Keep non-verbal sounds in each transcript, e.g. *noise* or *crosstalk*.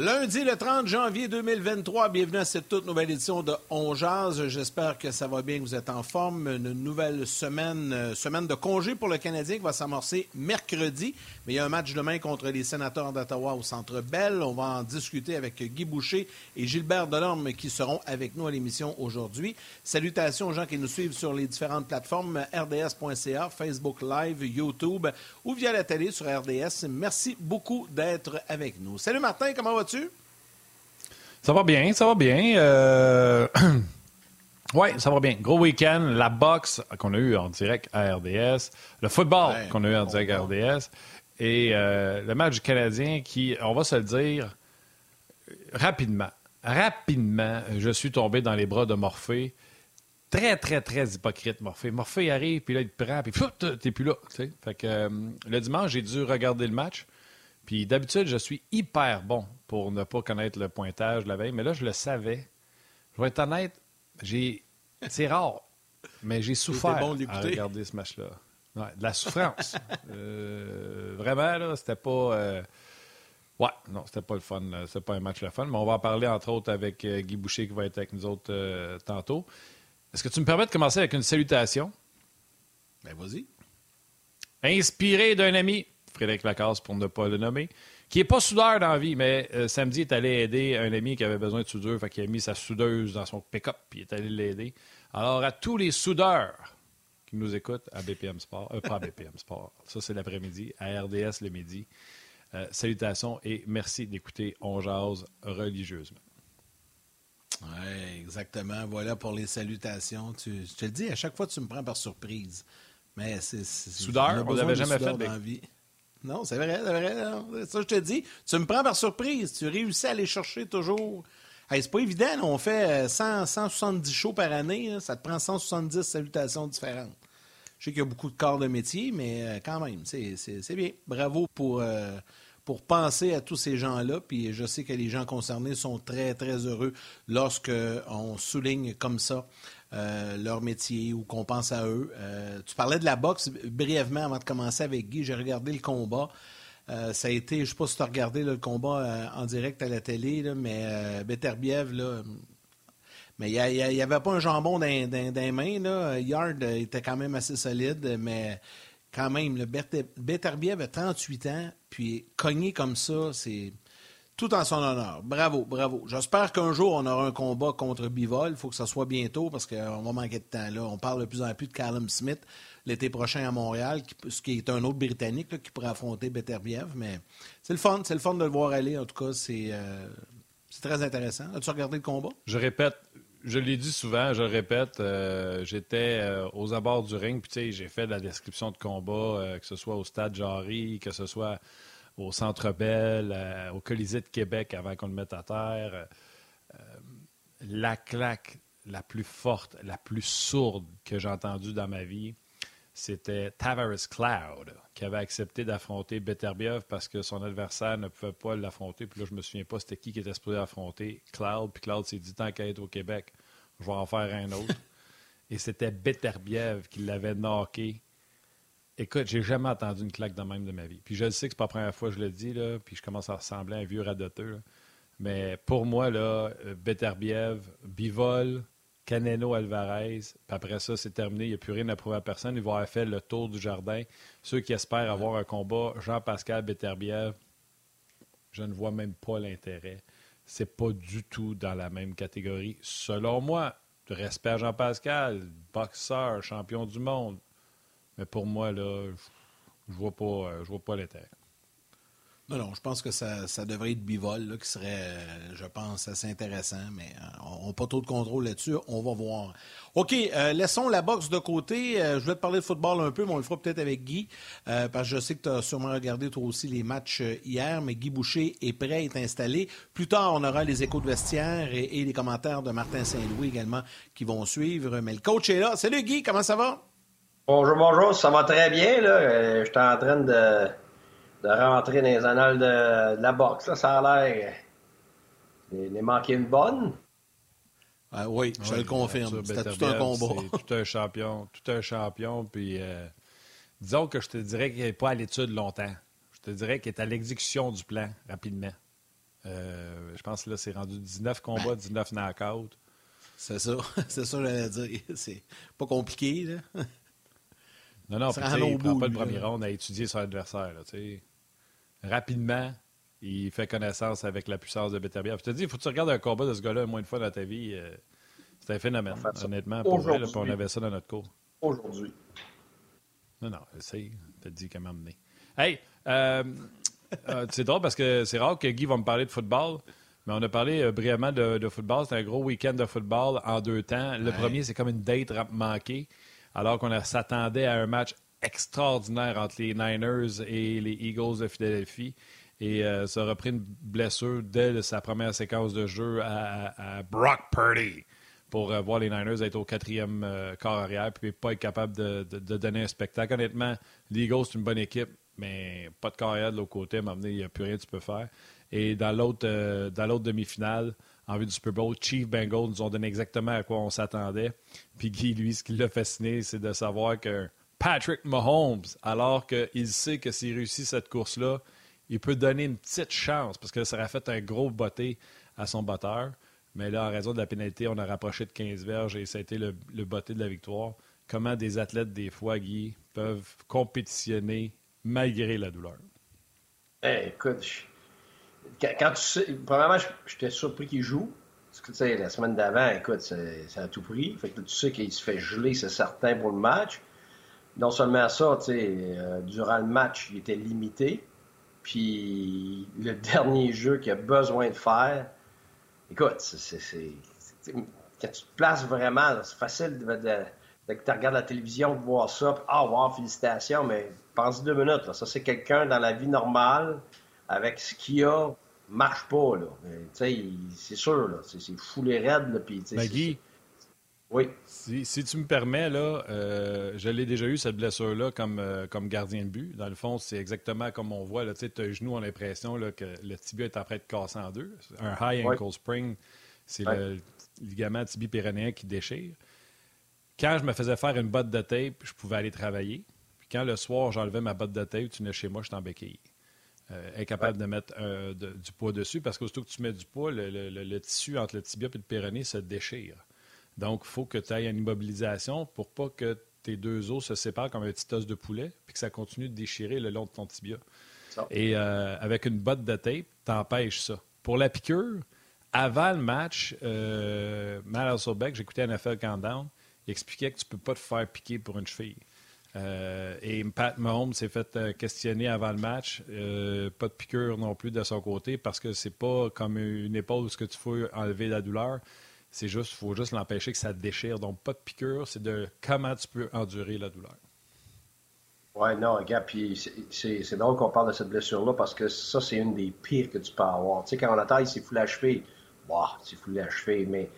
Lundi le 30 janvier 2023, bienvenue à cette toute nouvelle édition de On Jazz. J'espère que ça va bien, que vous êtes en forme. Une nouvelle semaine, euh, semaine de congé pour le Canadien qui va s'amorcer mercredi. Mais il y a un match demain contre les sénateurs d'Ottawa au Centre Bell. On va en discuter avec Guy Boucher et Gilbert Delorme qui seront avec nous à l'émission aujourd'hui. Salutations aux gens qui nous suivent sur les différentes plateformes rds.ca, Facebook Live, YouTube ou via la télé sur RDS. Merci beaucoup d'être avec nous. Salut Martin, comment vas-tu? Ça va bien, ça va bien. Euh... *clears throat* oui, ça va bien. Gros week-end, la boxe qu'on a eu en direct à RDS, le football Ouais, qu'on a eu en direct à. RDS et euh, le match du Canadien qui, on va se le dire, rapidement, rapidement, je suis tombé dans les bras de Morphée. Très, très, très hypocrite, Morphée. Morphée arrive, puis là, il te prend, puis t'es plus là. Fait que euh, le dimanche, j'ai dû regarder le match. Puis d'habitude, je suis hyper bon pour ne pas connaître le pointage de la veille, mais là, je le savais. Je vais être honnête, j'ai. C'est rare, mais j'ai souffert bon de à regarder ce match-là. Ouais, de la souffrance. *laughs* Euh, vraiment, là, c'était pas. euh, Ouais, non, c'était pas le fun. C'était pas un match le fun, mais on va en parler entre autres avec euh, Guy Boucher qui va être avec nous autres euh, tantôt. Est-ce que tu me permets de commencer avec une salutation? Ben vas-y. inspiré d'un ami, Frédéric Lacasse pour ne pas le nommer, qui n'est pas soudeur dans la vie, mais euh, samedi est allé aider un ami qui avait besoin de soudure, fait qu'il a mis sa soudeuse dans son pick-up, puis il est allé l'aider. Alors, à tous les soudeurs qui nous écoutent à BPM Sport, euh, pas à BPM Sport, ça c'est l'après-midi, à RDS le midi, euh, salutations et merci d'écouter On Jase religieusement. Oui, exactement. Voilà pour les salutations. Tu, je te le dis, à chaque fois, tu me prends par surprise. Mais c'est. Soudeur, on besoin l'avait jamais fait, dans vie. Non, c'est vrai, c'est vrai. Ça, je te dis. Tu me prends par surprise. Tu réussis à aller chercher toujours. Hey, c'est pas évident. On fait euh, 100, 170 shows par année. là. Ça te prend 170 salutations différentes. Je sais qu'il y a beaucoup de corps de métier, mais euh, quand même, c'est bien. Bravo pour, euh, pour penser à tous ces gens-là. Puis je sais que les gens concernés sont très, très heureux lorsqu'on souligne comme ça euh, leur métier ou qu'on pense à eux. Euh, tu parlais de la boxe brièvement avant de commencer avec Guy. J'ai regardé le combat. Euh, ça a été, je ne sais pas si tu as regardé le combat en direct à la télé, mais Beterbiev, là, mais il n'y avait pas un jambon dans, dans- les mains. Yard était quand même assez solide, mais quand même, le Beterbiev a 38 ans, puis cogné comme ça, c'est tout en son honneur. Bravo, bravo. J'espère qu'un jour, on aura un combat contre Bivol. Il faut que ça soit bientôt parce qu'on va manquer de temps. Là. On parle de plus en plus de Callum Smith l'été prochain à Montréal, ce qui est un autre Britannique qui pourrait affronter Beterbiev. Mais c'est le fun. C'est le fun de le voir aller. En tout cas, c'est euh, très intéressant. As-tu regardé le combat? Je répète, je l'ai dit souvent, je le répète, euh, j'étais euh, aux abords du ring, puis j'ai fait de la description de combat, que ce soit au Stade Jarry, que ce soit au Centre Bell, euh, au Colisée de Québec avant qu'on le mette à terre. Euh, la claque la plus forte, la plus sourde que j'ai entendue dans ma vie, c'était Tavares Cloud qui avait accepté d'affronter Beterbiev parce que son adversaire ne pouvait pas l'affronter. Puis là, je me souviens pas c'était qui qui était supposé affronter Cloud. Puis Cloud s'est dit tant qu'à être au Québec, je vais en faire un autre. *laughs* Et c'était Beterbiev qui l'avait knocké. Écoute, j'ai jamais entendu une claque de même de ma vie. Puis je le sais que c'est pas la première fois que je le dis, puis je commence à ressembler à un vieux radoteux. là. Mais pour moi, là, euh, Beterbiev, Bivol, Canelo Alvarez, puis après ça, c'est terminé. Il n'y a plus rien à prouver à personne. Ils vont avoir fait le tour du jardin. Ceux qui espèrent avoir un combat, Jean-Pascal Beterbiev, je ne vois même pas l'intérêt. C'est pas du tout dans la même catégorie. Selon moi, respect à Jean-Pascal, boxeur, champion du monde. Mais pour moi, là, je vois pas, euh, je vois pas. Non, non, je pense que ça, ça devrait être bivol, là, qui serait, euh, je pense, assez intéressant, mais euh, on n'a pas trop de contrôle là-dessus. On va voir. OK, laissons la boxe de côté. Je vais te parler de football un peu, mais on le fera peut-être avec Guy, parce que je sais que tu as sûrement regardé toi aussi les matchs hier, mais Guy Boucher est prêt, est installé. Plus tard, on aura les échos de vestiaire et, et les commentaires de Martin Saint-Louis également qui vont suivre. Mais le coach est là. Salut Guy, comment ça va? Bonjour, bonjour, ça va très bien. Là. Euh, J'étais en train de, de rentrer dans les annales de, de la boxe. Là. Ça a l'air. Il il manqué une bonne. Ah oui, je Oui, le confirme. C'était tout un combat. C'est tout un champion. Tout un champion. Puis, euh, disons que je te dirais qu'il n'est pas à l'étude longtemps. Je te dirais qu'il est à l'exécution du plan rapidement. Euh, je pense que là, c'est rendu 19 combats, 19 knockouts. C'est ça. *laughs* c'est ça que j'allais dire. *laughs* C'est pas compliqué, là. Non, non, puis il ne prend pas le premier round à étudier son adversaire. Rapidement, il fait connaissance avec la puissance de Beterbiev. Je te dis, il faut que tu regardes un combat de ce gars-là moins de fois dans ta vie. Euh, c'est un phénomène, honnêtement. Pour vrai, on avait ça dans notre cours. Aujourd'hui. Non, non, essaye. T'as dit comment mener. Hey, euh, euh, c'est drôle parce que c'est rare que Guy va me parler de football. Mais on a parlé brièvement de, football. C'était un gros week-end de football en deux temps. Le premier, c'est comme une date manquée alors qu'on s'attendait à un match extraordinaire entre les Niners et les Eagles de Philadelphie. Et euh, ça a repris une blessure dès sa première séquence de jeu à, Brock Purdy pour euh, voir les Niners être au quatrième euh, quart arrière puis pas être capable de, donner un spectacle. Honnêtement, l'Eagles, c'est une bonne équipe, mais pas de carrière de l'autre côté. il n'y a plus rien que tu peux faire. Et dans l'autre, dans l'autre demi-finale, en vue du Super Bowl. Chief Bengals nous ont donné exactement à quoi on s'attendait. Puis Guy, lui, ce qui l'a fasciné, c'est de savoir que Patrick Mahomes, alors qu'il sait que s'il réussit cette course-là, il peut donner une petite chance parce que ça aurait fait un gros botté à son batteur. Mais là, en raison de la pénalité, on a rapproché de 15 verges et ça a été le, le botté de la victoire. Comment des athlètes, des fois, Guy, peuvent compétitionner malgré la douleur? Eh, écoute, quand, tu sais, premièrement, j'étais surpris qu'il joue. Parce que, tu sais, la semaine d'avant, écoute, ça a tout pris. Fait que tu sais qu'il se fait geler, c'est certain, pour le match. Non seulement ça, tu sais, euh, durant le match, il était limité. Puis le *laughs* dernier jeu qu'il a besoin de faire, écoute, c'est, quand tu te places vraiment, c'est facile de, de, tu regardes la télévision, de voir ça, ah, wow, félicitations, mais pense deux minutes, ça c'est quelqu'un dans la vie normale, avec ce qu'il a, marche pas, là. C'est sûr, là. C'est foulé raide, là. Puis, Maggie, oui. Si, si, tu me permets, là, euh, je l'ai déjà eu, cette blessure-là, comme, euh, comme gardien de but. Dans le fond, c'est exactement comme on voit. Tu as le genou, on a l'impression que le tibia est en train de casser en deux. Un high ankle spring, c'est le ligament tibia-péronéen qui déchire. Quand je me faisais faire une botte de tape, je pouvais aller travailler. Puis quand le soir, j'enlevais ma botte de tape, tu venais chez moi, je t'en béquille euh, incapable de mettre euh, du poids dessus parce qu'aussitôt que tu mets du poids, le, tissu entre le tibia et le péroné se déchire. Donc, il faut que tu ailles une immobilisation pour pas que tes deux os se séparent comme un petit os de poulet puis que ça continue de déchirer le long de ton tibia. Et euh, avec une botte de tape, t'empêches ça. Pour la piqûre, avant le match, euh, Matt Hasselbeck, j'écoutais NFL Countdown, il expliquait que tu ne peux pas te faire piquer pour une cheville. Euh, et Pat Mahomes s'est fait euh, questionner avant le match. Euh, pas de piqûre non plus de son côté parce que c'est pas comme une épaule où ce que tu faut enlever la douleur. C'est juste, faut juste l'empêcher que ça déchire. Donc pas de piqûre, c'est de comment tu peux endurer la douleur. Oui, non, gars, puis c'est drôle qu'on parle de cette blessure-là parce que ça, c'est une des pires que tu peux avoir. Tu sais, quand on attend, il s'est foulé la cheville. Bah, c'est foulé la cheville, mais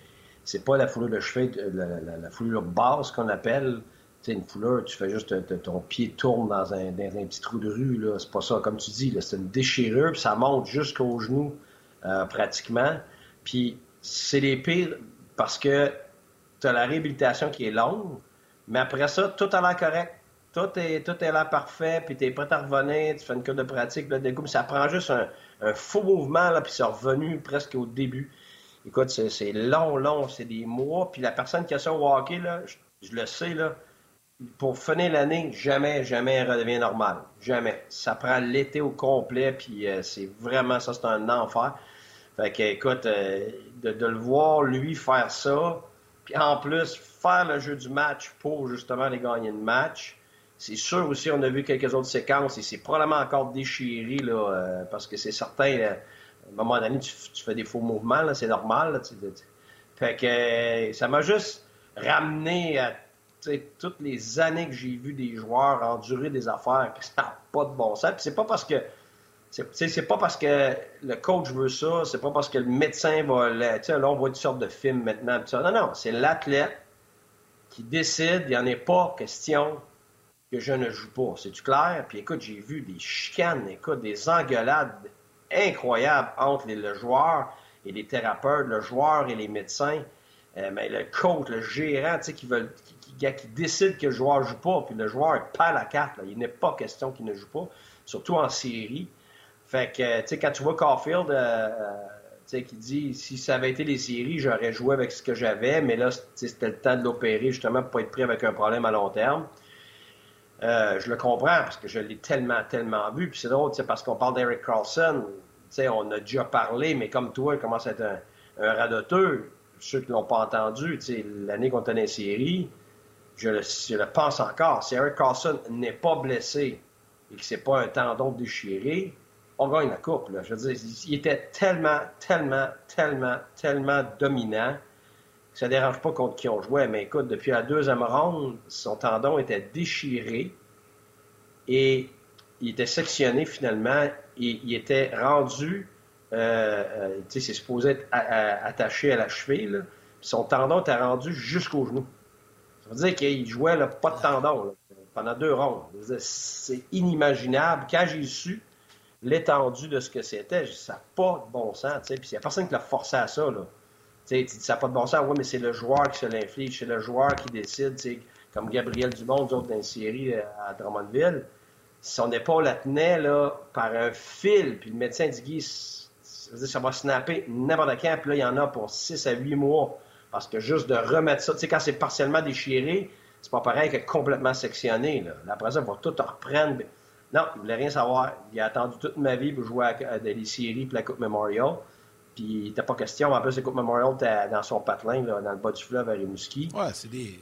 c'est pas la foulure de cheville, la, la, la foulure basse qu'on appelle sais, une fouleur, tu fais juste ton pied tourne dans un, petit trou de rue, là. C'est pas ça, comme tu dis, c'est une déchirure, puis ça monte jusqu'au genou, euh, pratiquement. Puis c'est les pires parce que tu as la réhabilitation qui est longue, mais après ça, tout a l'air correct. Tout est, tout est là parfait, puis tu es prêt à revenir, tu fais une cure de pratique, là, coup, ça prend juste un, faux mouvement, là, puis c'est revenu presque au début. Écoute, c'est long, long, c'est des mois, puis la personne qui a ça au hockey, là, je le sais, là, pour finir l'année, jamais, jamais elle redevient normale. Jamais. Ça prend l'été au complet, puis euh, c'est vraiment ça, c'est un enfer. Fait que, écoute, euh, de, le voir lui faire ça, puis en plus faire le jeu du match pour justement les gagner le match. C'est sûr aussi, on a vu quelques autres séquences et c'est probablement encore déchiré, là, euh, parce que c'est certain, à un moment donné, tu, fais des faux mouvements, c'est normal. fait que ça m'a juste ramené à toutes les années que j'ai vu des joueurs endurer des affaires, puis ça n'a pas de bon sens. Puis c'est pas parce que c'est pas parce que le coach veut ça, c'est pas parce que le médecin va. Là, on voit toutes sortes de films maintenant. Non, non, c'est l'athlète qui décide. Il n'y en est pas question que je ne joue pas. C'est-tu clair? Puis écoute, j'ai vu des chicanes, écoute, des engueulades incroyables entre le joueur et les thérapeutes, le joueur et les médecins. Euh, mais le coach, le gérant, qui veulent, qui décide que le joueur ne joue pas, puis le joueur perd la carte. Il n'est pas question qu'il ne joue pas, surtout en série. Fait que, tu sais, quand tu vois Caulfield, euh, euh qui dit si ça avait été les séries, j'aurais joué avec ce que j'avais, mais là, c'était le temps de l'opérer justement pour pas être pris avec un problème à long terme. Euh, je le comprends parce que je l'ai tellement, tellement vu. Puis c'est drôle, parce qu'on parle d'Eric Carlson, on a déjà parlé, mais comme toi, il commence à être un, un radoteux. Ceux qui l'ont pas entendu, l'année qu'on tenait les séries, je le, pense encore. Si Eric Carlson n'est pas blessé et que c'est pas un tendon déchiré, on gagne la coupe. Je veux dire, il était tellement, tellement, tellement, tellement dominant ça ne dérange pas contre qui on jouait. Mais écoute, depuis la deuxième ronde, son tendon était déchiré et il était sectionné finalement et il était rendu, euh, euh, tu sais, c'est supposé être attaché à la cheville, son tendon était rendu jusqu'au genou. Veut dire qu'il jouait pas de tendon pendant deux rondes. C'est inimaginable. Quand j'ai su l'étendue de ce que c'était. Ça n'a pas de bon sens. Puis il n'y a personne qui l'a forcé à ça. Là. Tu dis, ça n'a pas de bon sens. Oui, mais c'est le joueur qui se l'inflige. C'est le joueur qui décide. Comme Gabriel Dumont, d'autres dans une série euh, à Drummondville. Son épaule la tenait là, par un fil. Puis le médecin dit ça va snapper n'importe quand. Puis là, il y en a pour 6 à 8 mois. Parce que juste de remettre ça, tu sais, quand c'est partiellement déchiré, c'est pas pareil que complètement sectionné. Là. Après ça, il va tout reprendre. Non, il voulait rien savoir. Il a attendu toute ma vie pour jouer à, des séries la Coupe Memorial. Puis il n'était pas question. En plus, la Coupe Memorial était dans son patelin, dans le bas du fleuve à Rimouski. Ouais, c'est des.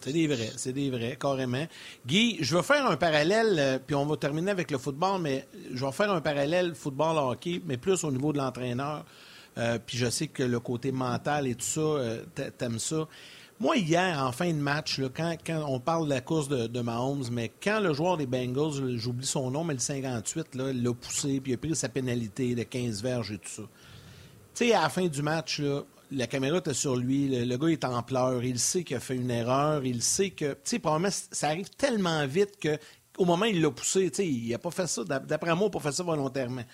C'est des vrais, c'est des vrais, carrément. Guy, je vais faire un parallèle, euh, puis on va terminer avec le football, mais je vais faire un parallèle football-hockey, mais plus au niveau de l'entraîneur. Euh, puis je sais que le côté mental et tout ça, euh, t'aimes ça. Moi, hier, en fin de match, quand, on parle de la course de, Mahomes, mais quand le joueur des Bengals, j'oublie son nom, mais le 58, il l'a poussé, puis il a pris sa pénalité de 15 verges et tout ça. Tu sais, à la fin du match, la caméra était sur lui, le, gars est en pleurs, il sait qu'il a fait une erreur, il sait que, tu sais, probablement, ça arrive tellement vite que au moment où il l'a poussé, tu sais, il n'a pas fait ça, d'après moi, il n'a pas fait ça volontairement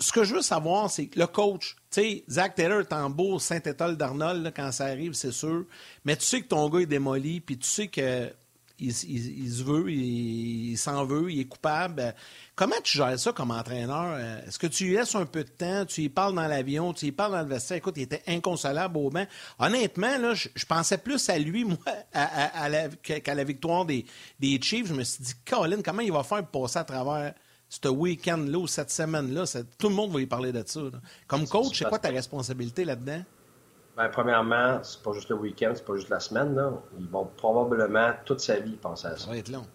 ce que je veux savoir, c'est que le coach, tu sais, Zach Taylor est en beau Saint-Étoile d'Arnold quand ça arrive, c'est sûr. Mais tu sais que ton gars est démoli, puis tu sais que il, se veut, il, s'en veut, il est coupable. Comment tu gères ça comme entraîneur? Est-ce que tu lui laisses un peu de temps, tu lui parles dans l'avion, tu lui parles dans le vestiaire? Écoute, il était inconsolable au banc. Honnêtement, là, je, pensais plus à lui, *laughs* moi, qu'à la, victoire des, des Chiefs. Je me suis dit, Colin, comment il va faire pour passer à travers ce week-end-là ou cette semaine-là, tout le monde va y parler de ça. Comme coach, c'est quoi ta responsabilité là-dedans? Bien, premièrement, c'est pas juste le week-end, c'est pas juste la semaine. Là. Ils vont probablement toute sa vie penser à ça. Ça va être long.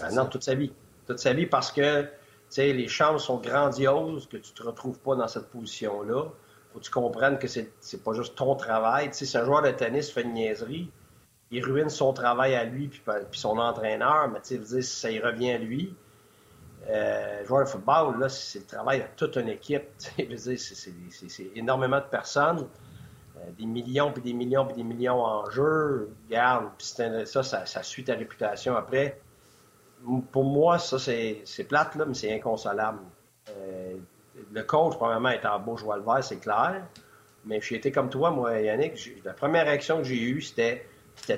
Ben non, toute sa vie. Toute sa vie parce que les chances sont grandioses que tu te retrouves pas dans cette position-là. faut que tu comprennes que c'est, c'est pas juste ton travail. si un joueur de tennis fait une niaiserie, il ruine son travail à lui puis, son entraîneur, mais tu sais, ça y revient à lui. Euh, joueur de football, là, c'est le travail de toute une équipe. *laughs* C'est énormément de personnes, euh, des millions, puis des millions, puis des millions en jeu. Regarde, ça, ça, suit ta réputation après. Pour moi, ça, c'est plate, là, mais c'est inconsolable. Euh, le coach, probablement, est en beau joueur le vert, c'est clair. Mais j'ai été comme toi, moi, Yannick. La première réaction que j'ai eue, c'était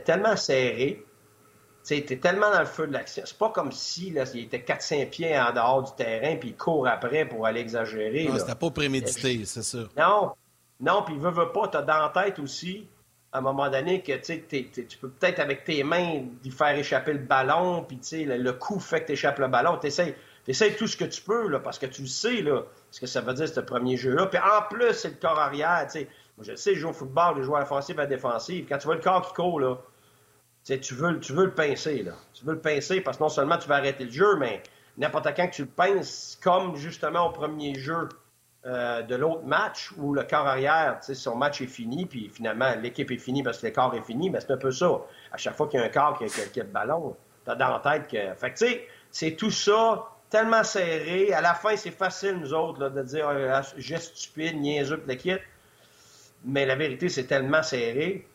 tellement serré tu es tellement dans le feu de l'action. C'est pas comme si là, il était 4-5 pieds en dehors du terrain puis il court après pour aller exagérer. Non, c'était pas prémédité, c'est ça. Non, non, puis il veut, veut pas. Tu as dans la tête aussi, à un moment donné, que tu peux peut-être avec tes mains lui faire échapper le ballon, puis le, le coup fait que tu échappes le ballon. Tu essaies, tout ce que tu peux, là, parce que tu sais là, ce que ça veut dire, ce premier jeu-là. Puis en plus, c'est le corps arrière. Moi, je sais, je joue au football, les joueurs offensifs à défensifs. Quand tu vois le corps qui court, là, tu veux, tu le pincer, là. Tu veux le pincer parce que non seulement tu vas arrêter le jeu, mais n'importe quand que tu le pinces, comme justement au premier jeu euh, de l'autre match où le corps arrière, son match est fini, puis finalement l'équipe est finie parce que le corps est fini, mais c'est un peu ça. À chaque fois qu'il y a un corps qui a, quelques ballons, tu as dans la tête que. Fait tu sais, c'est tout ça tellement serré. À la fin, c'est facile, nous autres, de dire ah, geste stupide, niaiseux, de l'équipe. Mais la vérité, c'est tellement serré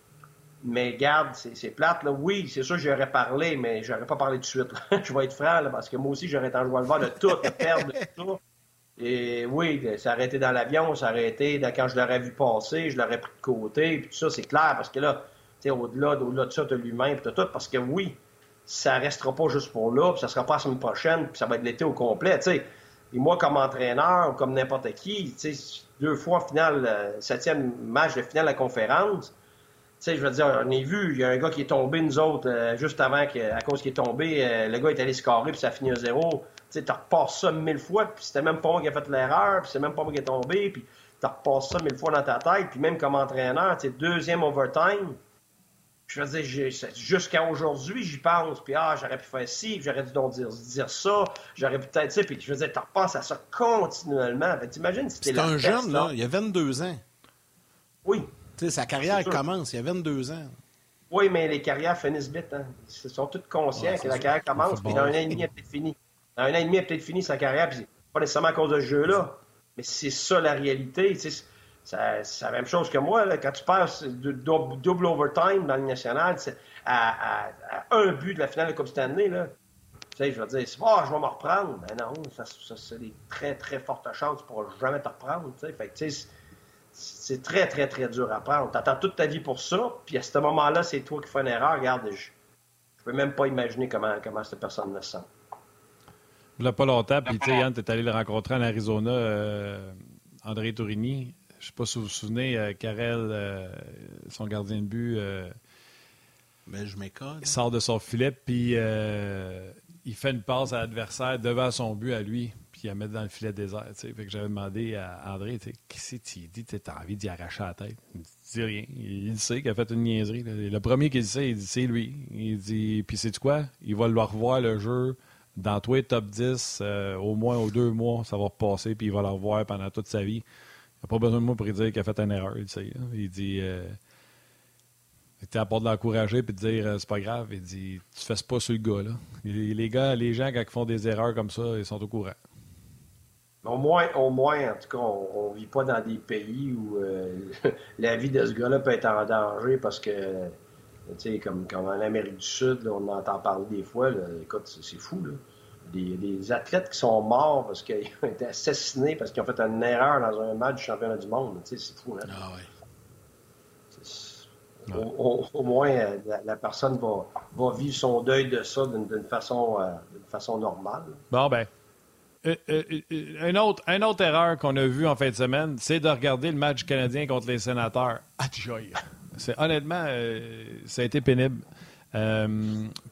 mais garde, c'est plate. Là. Oui, c'est sûr que j'aurais parlé, mais j'aurais pas parlé de suite. *laughs* je vais être franc, parce que moi aussi, j'aurais été en le voir de tout, de perdre, de tout. Et oui, ça aurait dans l'avion, ça aurait quand je l'aurais vu passer, je l'aurais pris de côté, puis tout ça, c'est clair, parce que là, tu sais, au-delà, au-delà de ça, tu as l'humain, puis tout, parce que oui, ça restera pas juste pour là, puis ça sera pas la semaine prochaine, puis ça va être l'été au complet, tu sais. Et moi, comme entraîneur ou comme n'importe qui, deux fois finale, euh, septième match de finale de la conférence, je veux dire, on a vu, il y a un gars qui est tombé, nous autres, euh, juste avant, à cause qu'il est tombé, euh, le gars est allé scorer, puis ça a fini à zéro. Tu repasses ça mille fois, puis c'était même pas moi qui a fait l'erreur, puis c'est même pas moi qui est tombé, puis tu repasses ça mille fois dans ta tête, puis même comme entraîneur, deuxième overtime, je veux dire, jusqu'à aujourd'hui, j'y pense, puis ah, j'aurais pu faire ci, j'aurais dû donc dire, dire ça, j'aurais peut-être, tu sais, puis je veux dire, tu repenses à ça continuellement. T'imagines si c'était un jeune, là, il y a 22 ans. Oui. Sa carrière commence, il y a 22 ans. Oui, mais les carrières finissent vite. Hein. Ils sont tous conscients que la carrière commence, puis dans un an et demi, elle est peut-être finie. Dans un an et demi, elle est peut-être finie sa carrière, puis pas nécessairement à cause de ce jeu-là. Mais c'est ça la réalité. C'est la même chose que moi. Là, quand tu passes de double, overtime dans le national, à, à, un but de la finale de Coupe Stanley, là, tu sais, je vais dire, oh, je vais me reprendre. Ben non, ça, ça c'est des très, très fortes chances pour jamais te reprendre. Fait c'est très, très, très dur à prendre. Tu attends toute ta vie pour ça, puis à ce moment-là, c'est toi qui fais une erreur. Regarde, je ne peux même pas imaginer comment, comment cette personne le sent. Il n'y a pas longtemps, puis tu sais, Yann, tu es allé le rencontrer en Arizona, euh, André Tourini. Je ne sais pas si vous vous souvenez, euh, Karel, euh, son gardien de but. Ben, je Il sort de son filet, puis il fait une passe à l'adversaire devant son but à lui puis à mettre dans le filet désert. Fait j'avais demandé à André, qu'est-ce que tu dis, tu as envie d'y arracher la tête? Il dit rien. Il sait qu'il a fait une niaiserie. Le premier qui dit ça, il dit c'est lui. Il dit, puis c'est quoi? Il va le revoir le jeu dans les top 10, euh, au moins aux deux mois, ça va repasser, puis il va le revoir pendant toute sa vie. Il n'a pas besoin de moi pour lui dire qu'il a fait une erreur. Il, sait, il dit. Euh, à part de l'encourager et de dire euh, c'est pas grave. Il dit tu fais pas sur le gars là. Les, gars, les gens quand ils font des erreurs comme ça, ils sont au courant. Au moins, au moins, en tout cas, on ne vit pas dans des pays où euh, *laughs* la vie de ce gars-là peut être en danger parce que, tu sais, comme, comme en Amérique du Sud, on entend parler des fois, écoute, c'est fou, là. Des, des, athlètes qui sont morts parce qu'ils *laughs* ont été assassinés parce qu'ils ont fait une erreur dans un match du championnat du monde. Tu sais, c'est fou, hein? Ah ouais. Au, moins, euh, la, personne va, va, vivre son deuil de ça d'une façon, euh, façon normale. Bon, ben, euh, euh, euh, une, autre, erreur qu'on a vue en fin de semaine, c'est de regarder le match canadien contre les sénateurs. C'est, honnêtement, ça a été pénible.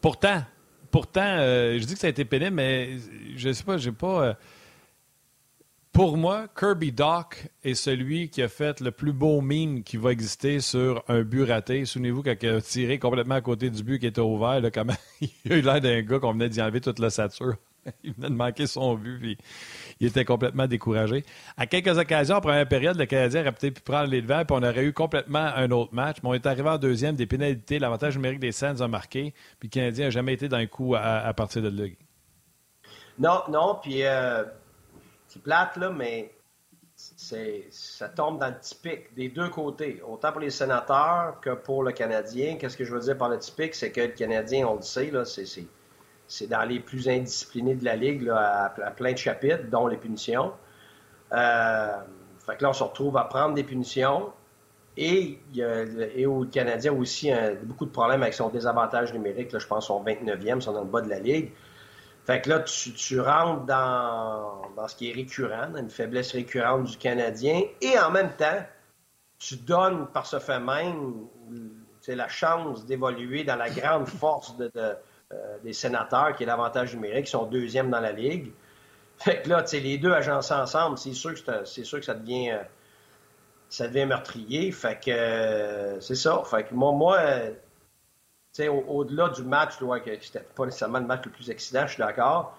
pourtant, pourtant je dis que ça a été pénible, mais je sais pas, j'ai pas. pour moi, Kirby Doc est celui qui a fait le plus beau meme qui va exister sur un but raté. Souvenez-vous quand il a tiré complètement à côté du but qui était ouvert, là, comment *laughs* il a eu l'air d'un gars qu'on venait d'y enlever toute la sature. *laughs* il venait de manquer son but, puis il était complètement découragé. À quelques occasions, en première période, le Canadien aurait peut-être pu prendre les devants, puis on aurait eu complètement un autre match. Mais on est arrivé en deuxième, des pénalités, l'avantage numérique des Sands a marqué, puis le Canadien n'a jamais été d'un coup à, partir de là. Non, non, puis euh, c'est plate, là, mais ça tombe dans le typique des deux côtés, autant pour les sénateurs que pour le Canadien. Qu'est-ce que je veux dire par le typique? C'est que le Canadien, on le sait, là, c'est c'est dans les plus indisciplinés de la Ligue à, plein de chapitres, dont les punitions. Euh, fait que là, on se retrouve à prendre des punitions. Et, et au Canadien aussi, beaucoup de problèmes avec son désavantage numérique. Là, je pense son 29e, sont dans le bas de la Ligue. Fait que là, tu, rentres dans, dans, ce qui est récurrent, une faiblesse récurrente du Canadien. Et en même temps, tu donnes par ce fait même la chance d'évoluer dans la grande force de des sénateurs, qui est l'avantage numérique, qui sont deuxième dans la ligue. Fait que là, les deux agencés ensemble, c'est sûr que ça devient euh, ça devient meurtrier. Fait que euh, c'est ça. Fait que moi, moi au-delà du match, je que c'était pas nécessairement le match le plus excitant, je suis d'accord.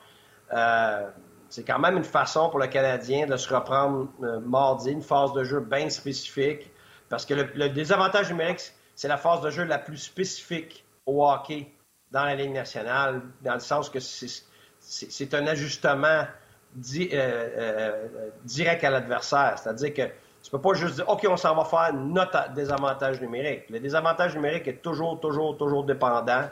c'est quand même une façon pour le Canadien de se reprendre mardi, une phase de jeu bien spécifique. Parce que le, le désavantage numérique, c'est la phase de jeu la plus spécifique au hockey dans la Ligue nationale, dans le sens que c'est un ajustement euh, euh, direct à l'adversaire. C'est-à-dire que tu peux pas juste dire, OK, on s'en va faire notre désavantage numérique. Le désavantage numérique est toujours, toujours, toujours dépendant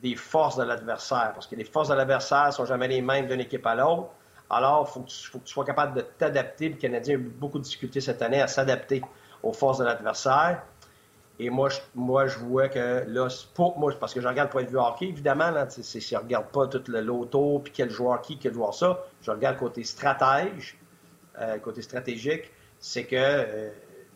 des forces de l'adversaire, parce que les forces de l'adversaire sont jamais les mêmes d'une équipe à l'autre. Alors, il faut, faut, que tu sois capable de t'adapter. Le Canadien a eu beaucoup de difficultés cette année à s'adapter aux forces de l'adversaire. Et moi, je, moi, je vois que là, pour moi, parce que je regarde le point de vue hockey, évidemment, là, c'est, je ne regarde pas tout le loto, puis quel joueur qui, quel joueur ça. Je regarde côté stratège, euh, côté stratégique, c'est que euh,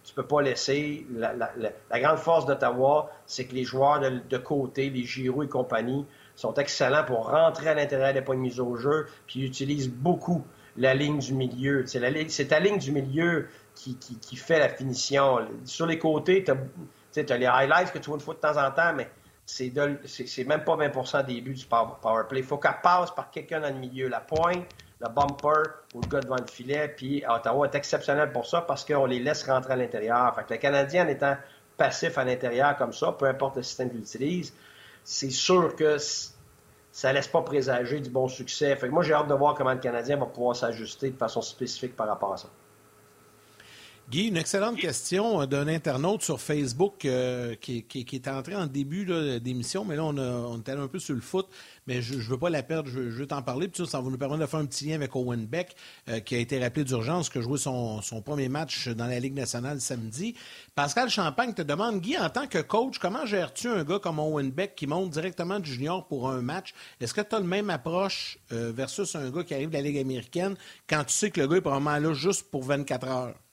tu peux pas laisser. La, la, la, grande force d'Ottawa, c'est que les joueurs de, de, côté, les Giroud et compagnie, sont excellents pour rentrer à l'intérieur des points de mise au jeu, puis ils utilisent beaucoup la ligne du milieu. C'est, c'est ta ligne du milieu qui, qui, qui, fait la finition. Sur les côtés, tu as tu as les highlights que tu vois une fois de temps en temps, mais c'est, c'est, même pas 20 des buts du power play. Il faut qu'elle passe par quelqu'un dans le milieu. La pointe, le bumper ou le gars devant le filet. Puis Ottawa est exceptionnel pour ça parce qu'on les laisse rentrer à l'intérieur. Fait que le Canadien, en étant passif à l'intérieur comme ça, peu importe le système qu'il utilise, c'est sûr que ça laisse pas présager du bon succès. Fait que moi, j'ai hâte de voir comment le Canadien va pouvoir s'ajuster de façon spécifique par rapport à ça. Guy, une excellente question euh, d'un internaute sur Facebook euh, qui, est entré en début d'émission, mais là, on, est allé un peu sur le foot, mais je ne veux pas la perdre, je, je veux t'en parler. Puis ça, va nous permettre de faire un petit lien avec Owen Beck, euh, qui a été rappelé d'urgence, qui joué son, son, premier match dans la Ligue nationale samedi. Pascal Champagne te demande, Guy, en tant que coach, comment gères-tu un gars comme Owen Beck qui monte directement du junior pour un match? Est-ce que tu as le même approche versus un gars qui arrive de la Ligue américaine quand tu sais que le gars est probablement là juste pour 24 heures?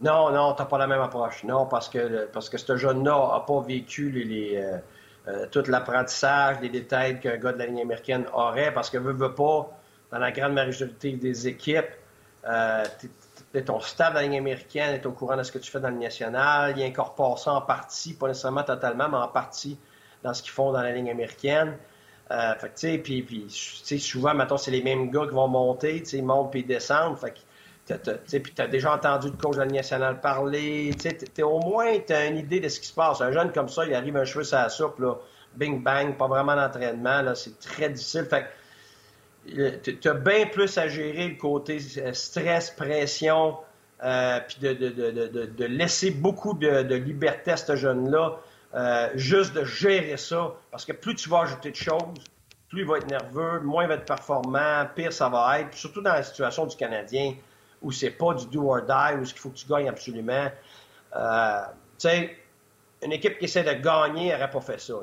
Non, non, t'as pas la même approche. Non, parce que parce que ce jeune-là n'a pas vécu les, euh, euh, tout l'apprentissage, les détails qu'un gars de la ligne américaine aurait, parce que veut, veut pas, dans la grande majorité des équipes, euh, ton staff de la ligne américaine est au courant de ce que tu fais dans le national, il incorpore ça en partie, pas nécessairement totalement, mais en partie dans ce qu'ils font dans la ligne américaine. Euh, fait que, tu sais, puis, puis souvent, maintenant, c'est les mêmes gars qui vont monter, tu sais, ils montent puis ils descendent. Fait que, puis tu as déjà entendu le coach de la nationale parler. Au moins, tu as une idée de ce qui se passe. Un jeune comme ça, il arrive un cheveu sur la soupe, là, bing bang, pas vraiment d'entraînement. Là, c'est très difficile. Fait tu as bien plus à gérer le côté euh, stress, pression, euh, puis de, de, de, de, laisser beaucoup de, liberté à ce jeune-là. Euh, juste de gérer ça. Parce que plus tu vas ajouter de choses, plus il va être nerveux, moins il va être performant, pire ça va être. surtout dans la situation du Canadien où c'est pas du do or die, où ce qu'il faut que tu gagnes absolument. Euh, tu sais, une équipe qui essaie de gagner n'aurait pas fait ça.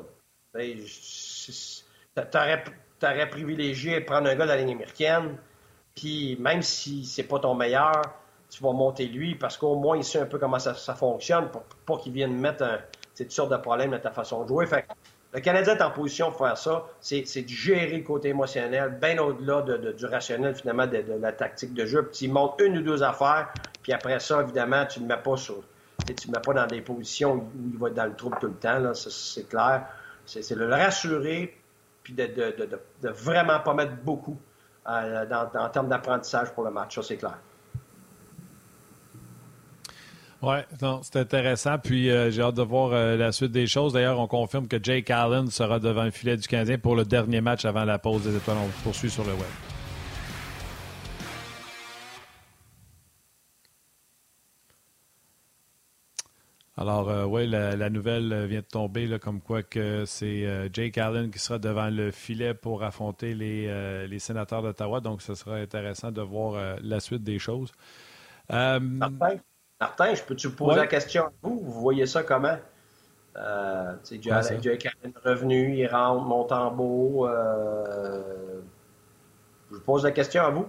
Tu aurais privilégié prendre un gars de la ligne américaine, puis même si c'est pas ton meilleur, tu vas monter lui parce qu'au moins il sait un peu comment ça, fonctionne pour, pas qu'il vienne mettre un, toutes sortes de problèmes dans ta façon de jouer. Fait le Canadien est en position de faire ça. C'est de gérer le côté émotionnel, bien au-delà de, du rationnel, finalement, de, la tactique de jeu. Puis il monte une ou deux affaires, puis après ça, évidemment, tu ne mets pas sur. Tu ne mets pas dans des positions où il va être dans le trouble tout le temps, c'est clair. C'est le rassurer, puis de, de, vraiment pas mettre beaucoup euh, en termes d'apprentissage pour le match. Ça, c'est clair. Oui, c'est intéressant. Puis euh, j'ai hâte de voir euh, la suite des choses. D'ailleurs, on confirme que Jake Allen sera devant le filet du Canadien pour le dernier match avant la pause des étoiles. On poursuit sur le web. Alors, euh, oui, la, nouvelle vient de tomber, comme quoi que c'est Jake Allen qui sera devant le filet pour affronter les, les sénateurs d'Ottawa. Donc, ce sera intéressant de voir la suite des choses. Je peux-tu poser la question à vous? Vous voyez ça comment? Euh, Jake Allen revenu, il rentre, Montembeau. Euh, je vous pose la question à vous.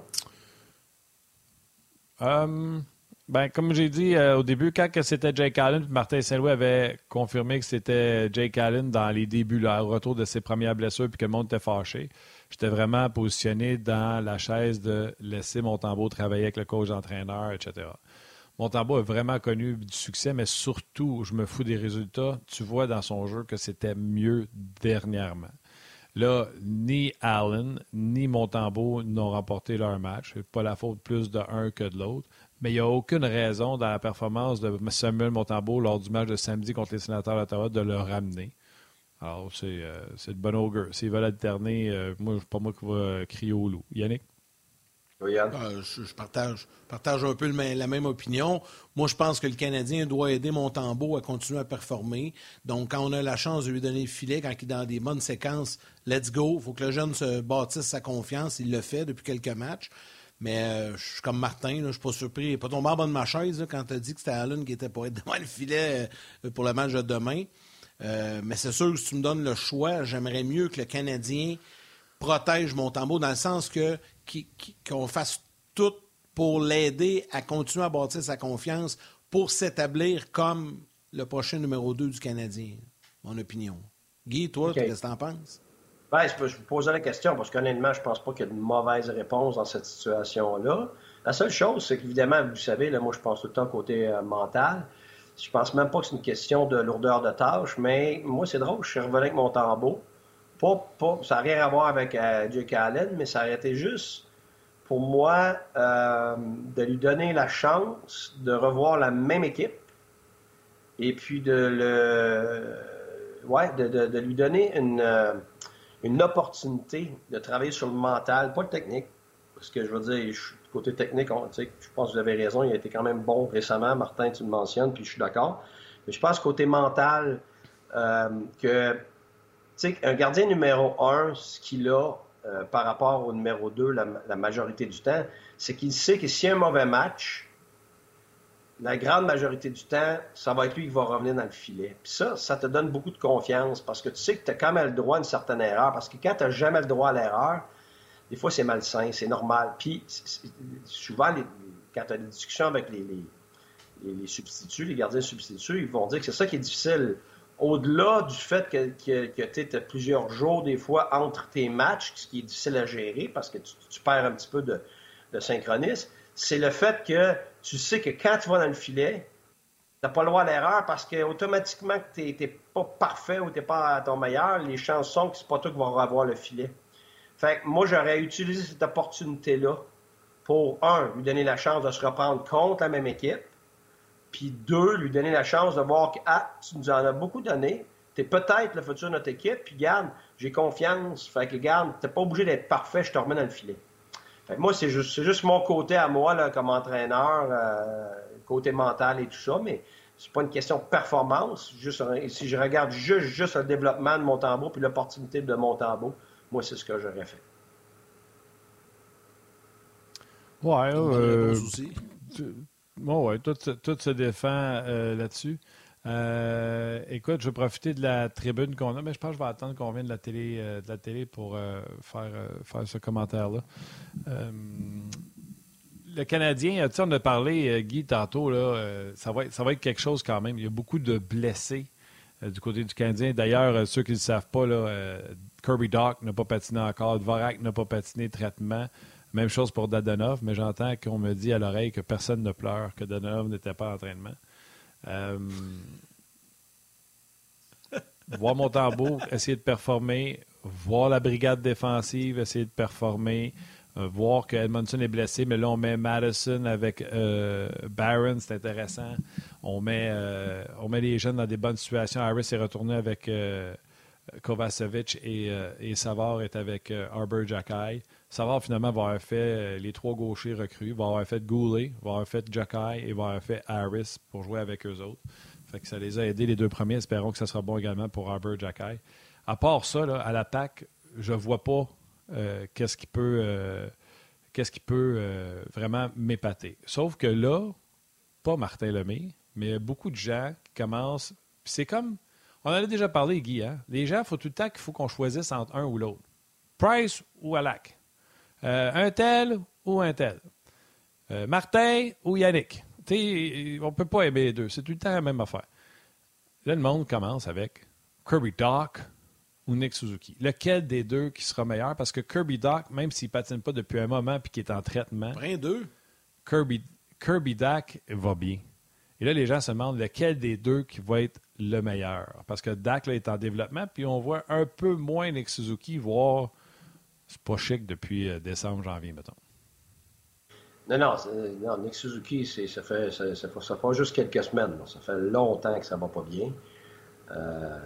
Euh, ben, comme j'ai dit euh, au début, quand c'était Jake Allen, Martin Saint-Louis avait confirmé que c'était Jake Allen dans les débuts, là, au retour de ses premières blessures, puis que le monde était fâché, j'étais vraiment positionné dans la chaise de laisser Montembeau travailler avec le coach d'entraîneur, etc. Montembeau a vraiment connu du succès, mais surtout, je me fous des résultats. Tu vois dans son jeu que c'était mieux dernièrement. Là, ni Allen ni Montembeau n'ont remporté leur match. C'est pas la faute plus de un que de l'autre. Mais il n'y a aucune raison dans la performance de Samuel Montembeau lors du match de samedi contre les sénateurs d'Ottawa de le ramener. Alors, c'est euh, de bon augure. S'ils veulent alterner, euh, moi, pas moi qui va crier au loup. Yannick? Euh, je, partage, partage un peu la même opinion. Moi, je pense que le Canadien doit aider Montembeau à continuer à performer. Donc, quand on a la chance de lui donner le filet, quand il est dans des bonnes séquences, let's go. Il faut que le jeune se bâtisse sa confiance. Il le fait depuis quelques matchs. Mais je suis comme Martin, je suis pas surpris. Il n'est pas tombé en bas de ma chaise quand tu as dit que c'était Allen qui était pour être *laughs* devant le filet pour le match de demain. mais c'est sûr que si tu me donnes le choix, j'aimerais mieux que le Canadien protège Montembeau dans le sens que qu'on fasse tout pour l'aider à continuer à bâtir sa confiance pour s'établir comme le prochain numéro 2 du Canadien, mon opinion. Guy, toi, qu'est-ce que tu en penses? Ben, je, je vous poser la question parce qu'honnêtement, je pense pas qu'il y ait de mauvaise réponse dans cette situation-là. La seule chose, c'est qu'évidemment, vous savez, là, moi, je pense tout le temps côté euh, mental. Je pense même pas que c'est une question de lourdeur de tâche, mais moi, c'est drôle, je suis revenu avec mon tambour. Pas, pas, ça n'a rien à voir avec euh, Jake Allen, mais ça aurait été juste pour moi euh, de lui donner la chance de revoir la même équipe et puis de le ouais, de, de, lui donner une, euh, une opportunité de travailler sur le mental, pas le technique. Parce que je veux dire, côté technique, on, je pense que vous avez raison, il a été quand même bon récemment. Martin, tu le mentionnes, puis je suis d'accord. Mais je pense côté mental, euh, que un gardien numéro un, ce qu'il a euh, par rapport au numéro 2 la, majorité du temps, c'est qu'il sait que s'il y a un mauvais match, la grande majorité du temps, ça va être lui qui va revenir dans le filet. Puis ça, ça te donne beaucoup de confiance parce que tu sais que tu as quand même le droit à une certaine erreur. Parce que quand tu n'as jamais le droit à l'erreur, des fois c'est malsain, c'est normal. Puis souvent, quand tu as des discussions avec les, les, substituts, les gardiens substituts, ils vont dire que c'est ça qui est difficile au-delà du fait que, tu as plusieurs jours, des fois, entre tes matchs, ce qui est difficile à gérer parce que tu, perds un petit peu de, synchronisme, c'est le fait que tu sais que quand tu vas dans le filet, tu n'as pas le droit à l'erreur parce qu'automatiquement, que tu n'es pas parfait ou tu n'es pas à ton meilleur, les chances sont que c'est pas toi qui vas avoir le filet. Fait que moi, j'aurais utilisé cette opportunité-là pour, un, lui donner la chance de se reprendre contre la même équipe, puis deux, lui donner la chance de voir que, ah, tu nous en as beaucoup donné, tu es peut-être le futur de notre équipe, puis garde, j'ai confiance, fait que garde, t'es pas obligé d'être parfait, je te remets dans le filet. Fait que moi, c'est juste, juste mon côté à moi, là, comme entraîneur, euh, côté mental et tout ça, mais c'est pas une question de performance. Juste, si je regarde juste, juste le développement de mon tambour puis l'opportunité de mon tambour, moi, c'est ce que j'aurais fait. Ouais, euh, Bon, oui, tout, se défend euh, là-dessus. Euh, écoute, je vais profiter de la tribune qu'on a, mais je pense que je vais attendre qu'on vienne de la télé, euh, de la télé pour faire, faire ce commentaire-là. le Canadien, tu sais, on a parlé, Guy, tantôt, là, ça, va être, ça va être quelque chose quand même. Il y a beaucoup de blessés du côté du Canadien. D'ailleurs, ceux qui ne le savent pas, là, Kirby Dock n'a pas patiné encore, Dvorak n'a pas patiné traitement. Même chose pour Dadonov, mais j'entends qu'on me dit à l'oreille que personne ne pleure, que Dadonov n'était pas en entraînement. Euh, voir Montembeau essayer de performer, voir la brigade défensive essayer de performer, euh, voir que Edmondson est blessé, mais là on met Madison avec euh, Barron, c'est intéressant. On met, on met les jeunes dans des bonnes situations. Harris est retourné avec Kovacevic et, et Savard est avec Arbor Jacky. Savard, finalement, va avoir fait euh, les trois gauchers recrues, va avoir fait Goulet, va avoir fait Jacky et va avoir fait Harris pour jouer avec eux autres. Fait que ça les a aidés, les deux premiers. Espérons que ça sera bon également pour Arbor Jacky. À part ça, à l'attaque, je ne vois pas euh, qu'est-ce qui peut, euh, qu'est-ce qui peut vraiment m'épater. Sauf que là, pas Martin Lemay, mais beaucoup de gens qui commencent. c'est comme. On en a déjà parlé, Guy. Hein? Les gens, il faut tout le temps qu'il faut qu'on choisisse entre un ou l'autre. Price ou Alak. Euh, un tel ou un tel. Euh, Martin ou Yannick. T'sais, on ne peut pas aimer les deux. C'est tout le temps la même affaire. Là, le monde commence avec Kirby Doc ou Nick Suzuki. Lequel des deux qui sera meilleur? Parce que Kirby Doc, même s'il ne patine pas depuis un moment et qu'il est en traitement, deux. Kirby, Kirby Doc va bien. Et là, les gens se demandent lequel des deux qui va être le meilleur. Parce que Dak est en développement, puis on voit un peu moins Nick Suzuki, voire c'est pas chic depuis euh, décembre, janvier, mettons. Non, non, non Nick Suzuki, ça fait, ça, fait juste quelques semaines. Ça fait longtemps que ça va pas bien. Euh,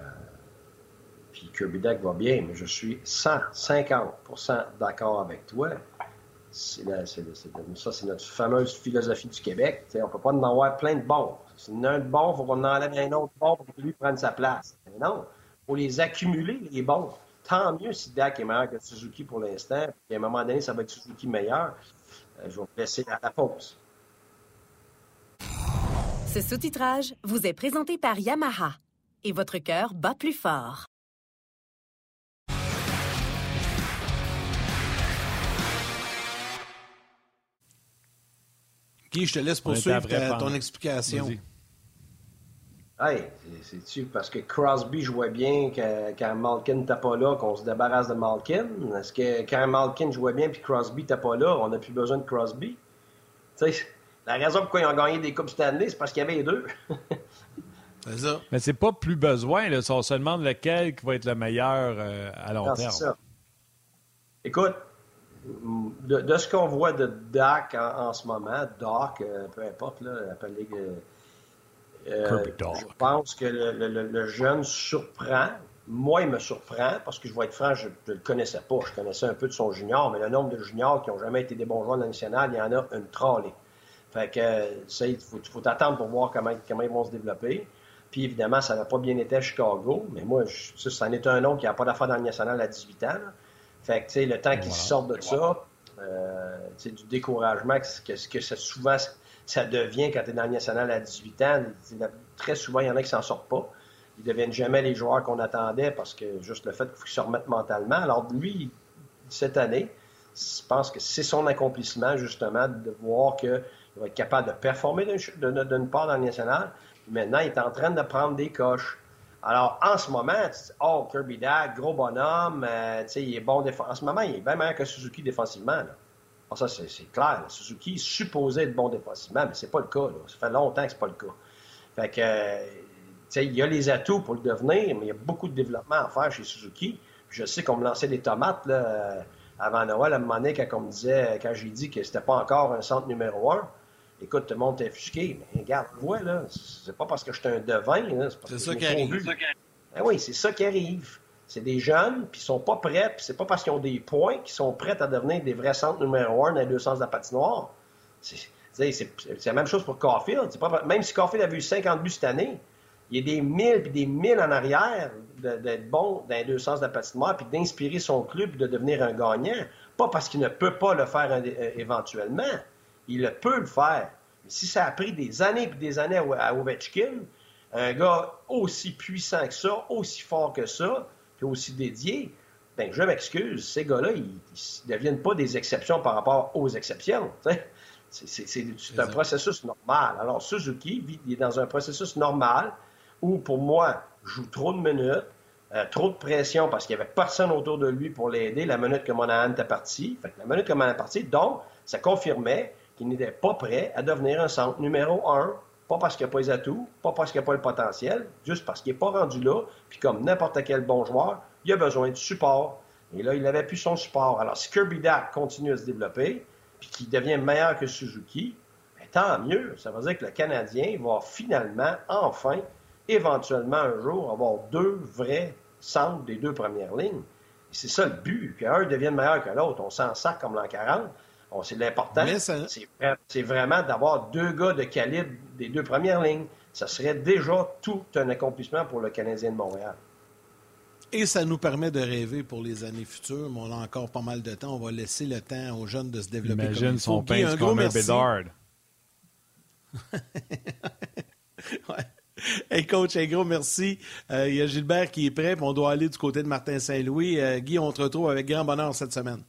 puis Kirby Deck va bien, mais je suis 150% d'accord avec toi. ça, c'est notre fameuse philosophie du Québec. on peut pas en avoir plein de bons. Si on a un bon, il faut qu'on enlève un autre bon pour lui prenne sa place. Non, il faut les accumuler, les bons tant mieux si Dak est meilleur que Suzuki pour l'instant. Puis à un moment donné, ça va être Suzuki meilleur. je vais vous laisser à la pause. Ce sous-titrage vous est présenté par Yamaha et votre cœur bat plus fort. Guy, je te laisse poursuivre ton explication. Hey, c'est-tu parce que Crosby jouait bien quand, Malkin n'était pas là qu'on se débarrasse de Malkin? Est-ce que quand Malkin jouait bien puis Crosby n'était pas là, on n'a plus besoin de Crosby? Tu sais, la raison pourquoi ils ont gagné des Coupes Stanley, c'est parce qu'il y avait les deux. *laughs* c'est ça. Mais c'est pas plus besoin, là. On se demande lequel qui va être le meilleur euh, à long terme. Ça. Écoute, de, ce qu'on voit de Doc en, ce moment, Doc, euh, peu importe, là, appelez. Euh, euh je pense que le, jeune surprend. Moi, il me surprend parce que je vais être franc, je ne le connaissais pas. Je connaissais un peu de son junior, mais le nombre de juniors qui n'ont jamais été des bons joueurs nationale, il y en a une trollée. Fait que ça, il faut, faut attendre pour voir comment, comment ils vont se développer. Puis évidemment, ça n'a pas bien été à Chicago, mais moi, je, ça en est un autre qui n'a pas d'affaires dans le national à 18 ans. Fait que, tu sais, le temps qu'ils sortent de ça, euh, du découragement, que, que ça, souvent, ça devient quand tu es dans le national à 18 ans. Très souvent, il y en a qui s'en sortent pas. Ils ne deviennent jamais les joueurs qu'on attendait parce que juste le fait qu'il faut qu'ils se remettent mentalement. Alors, lui, cette année, je pense que c'est son accomplissement, justement, de voir que il va être capable de performer d'une part dans le national. Maintenant, il est en train de prendre des coches. Alors, en ce moment, oh, Kirby Dag, gros bonhomme, euh, il est bon défensivement. En ce moment, il est bien meilleur que Suzuki défensivement. Là. Ah, ça, c'est clair. Suzuki est supposé être bon défensivement, mais c'est pas le cas. Ça fait longtemps que c'est pas le cas. Fait que, euh, il y a les atouts pour le devenir, mais il y a beaucoup de développement à faire chez Suzuki. je sais qu'on me lançait des tomates là, avant Noël, à un moment donné, quand on me disait, quand j'ai dit que c'était pas encore un centre numéro un, écoute, tout le monde est offusqué. Mais regarde, vois, là, c'est pas parce que je suis un devin, c'est ça qui arrive. Ben oui, c'est ça qui arrive. C'est des jeunes, puis ils sont pas prêts, puis c'est pas parce qu'ils ont des points qu'ils sont prêts à devenir des vrais centres numéro un dans les deux sens de la patinoire. C'est la même chose pour Caulfield. même si Caulfield a eu 50 buts cette année, il y a des mille puis des mille en arrière d'être bon dans les deux sens de la patinoire, puis d'inspirer son club de devenir un gagnant. Pas parce qu'il ne peut pas le faire euh, éventuellement. Il le peut le faire. Mais si ça a pris des années et des années à Ovechkin, un gars aussi puissant que ça, aussi fort que ça, puis aussi dédié, ben je m'excuse, ces gars-là, ils ne deviennent pas des exceptions par rapport aux exceptions. C'est un processus normal. Alors, Suzuki il est dans un processus normal où, pour moi, joue trop de minutes, euh, trop de pression parce qu'il n'y avait personne autour de lui pour l'aider la minute que Monahan était parti. Fait que la minute que Monahan est parti, donc, ça confirmait qu'il n'était pas prêt à devenir un centre numéro un. Pas parce qu'il n'a pas les atouts, pas parce qu'il n'a pas le potentiel, juste parce qu'il n'est pas rendu là. Puis comme n'importe quel bon joueur, il a besoin de support. Et là, il n'avait plus son support. Alors, si Kirby Dak continue à se développer, puis qu'il devient meilleur que Suzuki, ben, tant mieux. Ça veut dire que le Canadien va finalement, enfin, éventuellement un jour, avoir deux vrais centres des deux premières lignes. c'est ça le but, qu'un devienne meilleur que l'autre. On s'en sort comme l'an 40, c'est l'important. C'est vraiment d'avoir deux gars de calibre des deux premières lignes. Ça serait déjà tout un accomplissement pour le Canadien de Montréal. Et ça nous permet de rêver pour les années futures, mais on a encore pas mal de temps. On va laisser le temps aux jeunes de se développer. Imagine comme son pain comme un Bédard. *laughs* ouais. Hey coach, un gros merci. Euh, il y a Gilbert qui est prêt, on doit aller du côté de Martin Saint-Louis. Euh, Guy, on te retrouve avec grand bonheur cette semaine.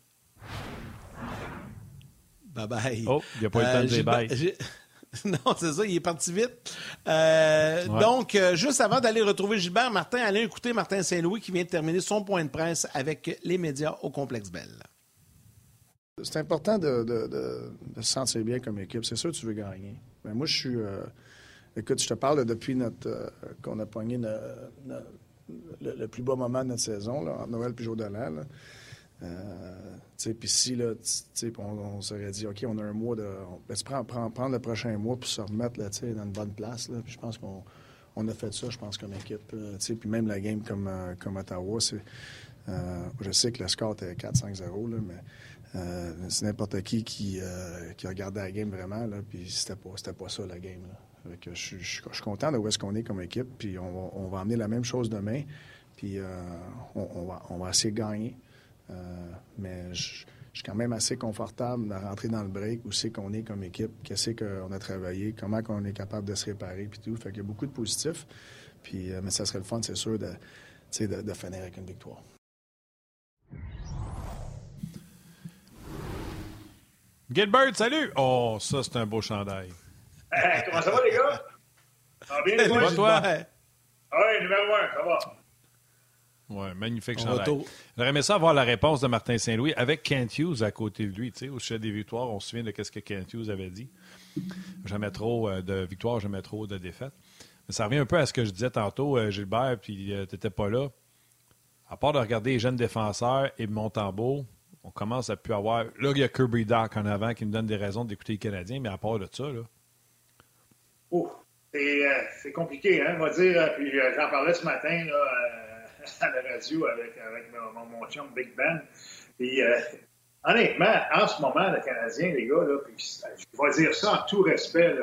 Bye bye. Oh, il n'y a pas eu le temps de dire bye. *laughs* Non, c'est ça, il est parti vite. Euh, donc, euh, juste avant d'aller retrouver Gilbert, Martin, allez écouter Martin Saint-Louis qui vient de terminer son point de presse avec les médias au Complexe Belle. C'est important de, se sentir bien comme équipe. C'est sûr que tu veux gagner. Mais moi, je suis. Euh, écoute, je te parle depuis notre qu'on a pogné le, plus beau moment de notre saison, là, entre Noël et Jour de l'an. Euh, puis si, là, on, on s'aurait dit, OK, on a un mois de. Ben, tu prends, prendre le prochain mois pour se remettre là, dans une bonne place. Là, je pense qu'on on a fait ça, je pense, comme équipe. Puis même la game comme, euh, comme Ottawa, c'est. Euh, je sais que le score était 4-5-0, mais euh, c'est n'importe qui qui, qui regardait la game vraiment, puis c'était pas, pas ça la game. Là. je, je, suis content de où est-ce qu'on est comme équipe, puis on va, on va amener la même chose demain, puis on, on, va, on va essayer de gagner. Euh, mais je, je suis quand même assez confortable de rentrer dans le break, où c'est qu'on est comme équipe, qu'est-ce qu'on a travaillé, comment on est capable de se réparer, puis tout. Fait qu'il y a beaucoup de positifs. Puis, euh, mais ça serait le fun, c'est sûr, de, de, de finir avec une victoire. Gilbert, salut! Oh, ça, c'est un beau chandail. comment ça va, les gars? Ça va bien, *laughs* les gars? toi? Oui, numéro un, ça va. Oui, magnifique chandail. J'aurais aimé ça avoir la réponse de Martin Saint-Louis avec Kent Hughes à côté de lui. Tu sais, au sujet des victoires, on se souvient de ce que Kent Hughes avait dit. Jamais trop euh, de victoires, jamais trop de défaites. Mais ça revient un peu à ce que je disais tantôt, euh, Gilbert, puis euh, tu n'étais pas là. À part de regarder les jeunes défenseurs et Montembeau, on commence à plus avoir. Là, il y a Kirby Doc en avant qui me donne des raisons d'écouter les Canadiens, mais à part de ça, là. Oh, c'est compliqué, hein, on va dire. Puis j'en parlais ce matin, là à la radio avec, mon, mon, Big Ben. Puis, euh, honnêtement, en ce moment, le Canadien, les gars, là, je vais dire ça en tout respect,